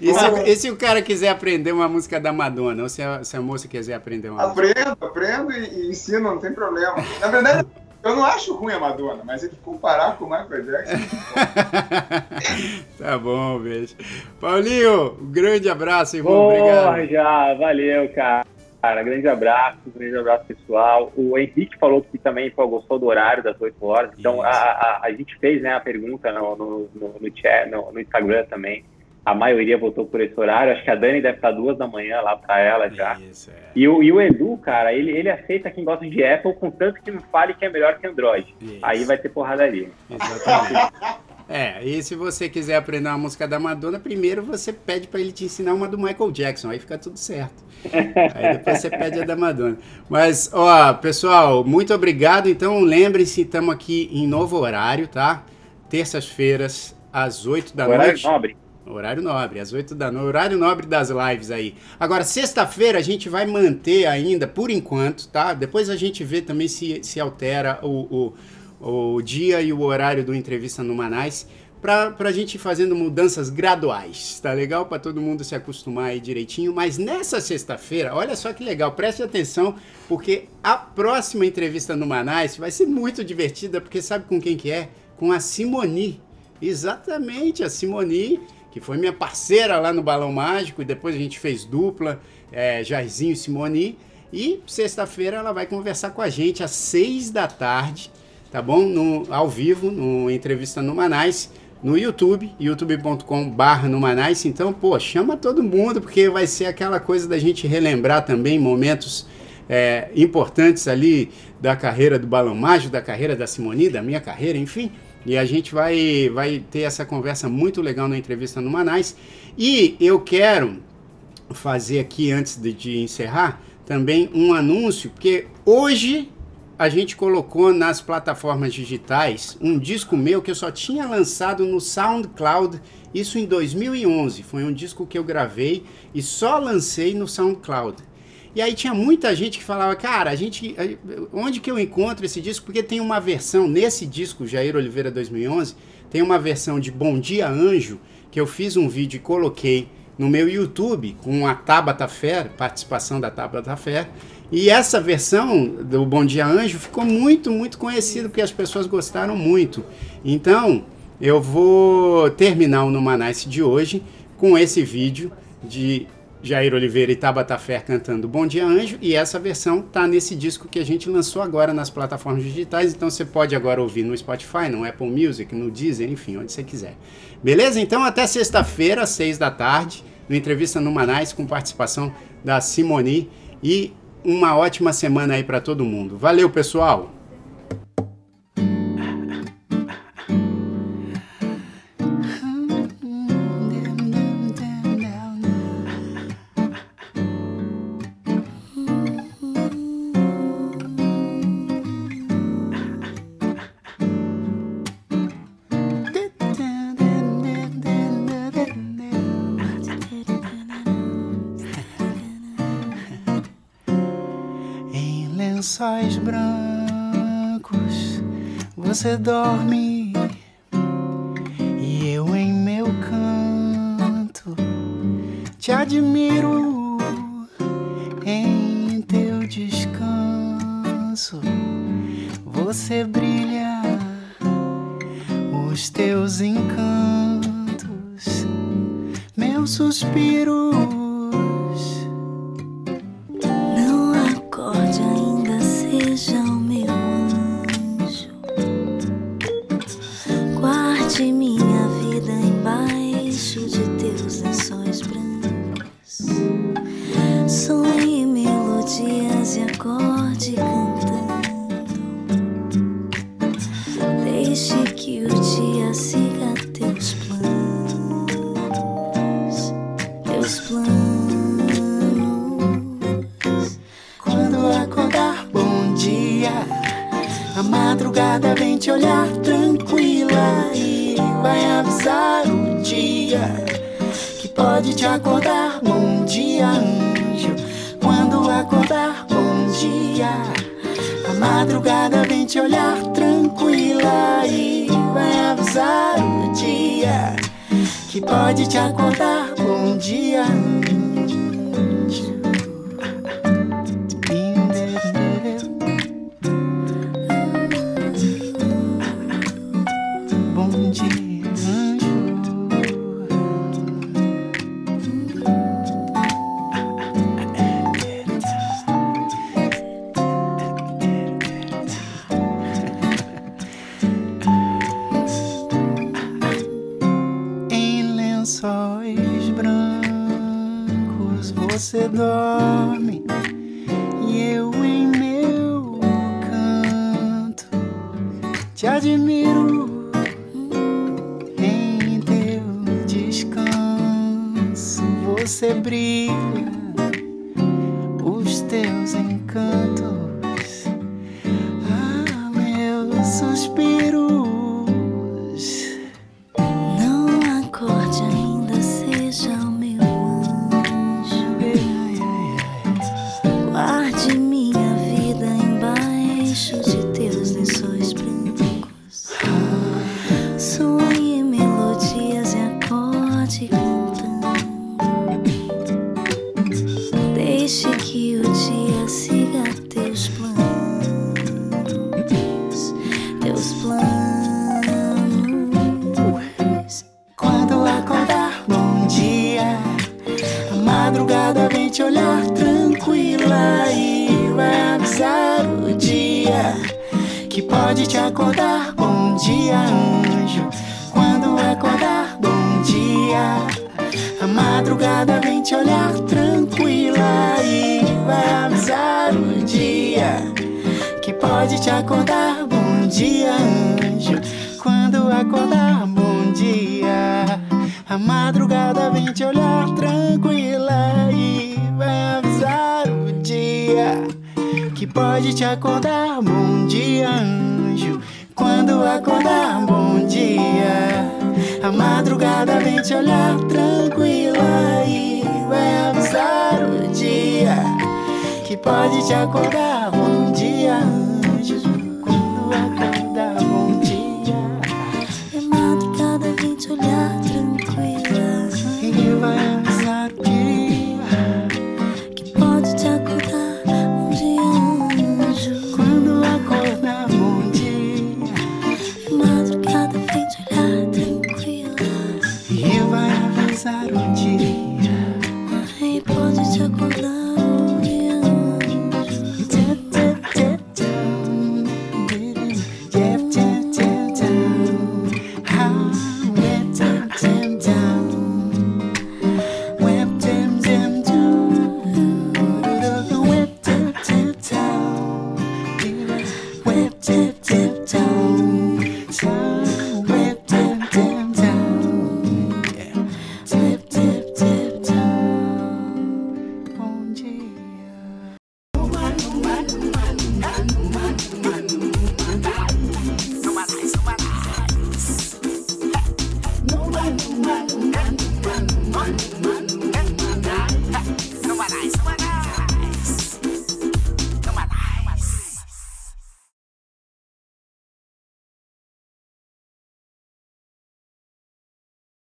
E se, e se o cara quiser aprender uma música da Madonna, ou se a, se a moça quiser aprender uma música? Aprendo, aprendo e, e ensino, não tem problema. Na verdade, eu não acho ruim a Madonna, mas ele comparar com o Michael Jackson. *laughs* tá bom, beijo. Paulinho, um grande abraço, irmão. Porra, Obrigado. já, valeu, cara. Cara, grande abraço, grande abraço pessoal. O Henrique falou que também pô, gostou do horário das 8 horas. Então a, a, a gente fez né, a pergunta no, no, no, no chat, no, no Instagram também. A maioria votou por esse horário. Acho que a Dani deve estar duas da manhã lá pra ela já. Isso, é. E o, e o Edu, cara, ele, ele aceita quem gosta de Apple, contanto que não fale que é melhor que Android. Isso. Aí vai ter porradaria. Exatamente. *laughs* É, e se você quiser aprender uma música da Madonna, primeiro você pede pra ele te ensinar uma do Michael Jackson, aí fica tudo certo. Aí depois você pede a da Madonna. Mas, ó, pessoal, muito obrigado. Então, lembrem-se, estamos aqui em novo horário, tá? Terças-feiras, às 8 da Horário noite. nobre. Horário nobre, às 8 da noite. Horário nobre das lives aí. Agora, sexta-feira a gente vai manter ainda, por enquanto, tá? Depois a gente vê também se, se altera o, o, o dia e o horário do Entrevista no Manais. Pra, pra gente ir fazendo mudanças graduais, tá legal? Pra todo mundo se acostumar aí direitinho. Mas nessa sexta-feira, olha só que legal, preste atenção, porque a próxima entrevista no Manais vai ser muito divertida, porque sabe com quem que é? Com a Simoni. Exatamente, a Simoni, que foi minha parceira lá no Balão Mágico, e depois a gente fez dupla, é, Jairzinho e Simoni. E sexta-feira ela vai conversar com a gente às seis da tarde, tá bom? No, ao vivo, no Entrevista no Manais, no YouTube, youtube.com.br no Manais. Então, pô, chama todo mundo, porque vai ser aquela coisa da gente relembrar também momentos é, importantes ali da carreira do Balão Mágico, da carreira da Simoni, da minha carreira, enfim. E a gente vai, vai ter essa conversa muito legal na entrevista no Manais. E eu quero fazer aqui, antes de, de encerrar, também um anúncio, porque hoje a gente colocou nas plataformas digitais um disco meu que eu só tinha lançado no SoundCloud, isso em 2011. Foi um disco que eu gravei e só lancei no SoundCloud. E aí tinha muita gente que falava, cara, a gente, onde que eu encontro esse disco? Porque tem uma versão nesse disco Jair Oliveira 2011, tem uma versão de Bom Dia Anjo que eu fiz um vídeo e coloquei no meu YouTube com a Tabata Fer, participação da Tabata Fer. E essa versão do Bom Dia Anjo ficou muito, muito conhecida porque as pessoas gostaram muito. Então, eu vou terminar o Numanice de hoje com esse vídeo de Jair Oliveira e Tabata Fer cantando Bom Dia Anjo, e essa versão tá nesse disco que a gente lançou agora nas plataformas digitais, então você pode agora ouvir no Spotify, no Apple Music, no Deezer, enfim, onde você quiser. Beleza? Então até sexta-feira, às seis da tarde, no Entrevista no Manais, com participação da Simoni, e uma ótima semana aí para todo mundo. Valeu, pessoal! Você dorme te olhar tranquila e vai avisar o dia que pode te acordar. Bom dia, anjo. Quando acordar, bom dia. A madrugada vem te olhar tranquila e vai avisar o dia que pode te acordar. Bom dia, anjo. Que pode te acordar. Bom dia, anjo. Quando acordar, bom dia. A madrugada vem te olhar tranquila e vai avisar o dia que pode te acordar. Bom dia, anjo. Quando acordar, bom dia. A madrugada vem te olhar tranquila e vai avisar o dia que pode te acordar. Bom dia, anjo. Quando acordar, bom dia. A madrugada vem te olhar tranquila e vai avisar o dia que pode te acordar. Bom dia, anjo.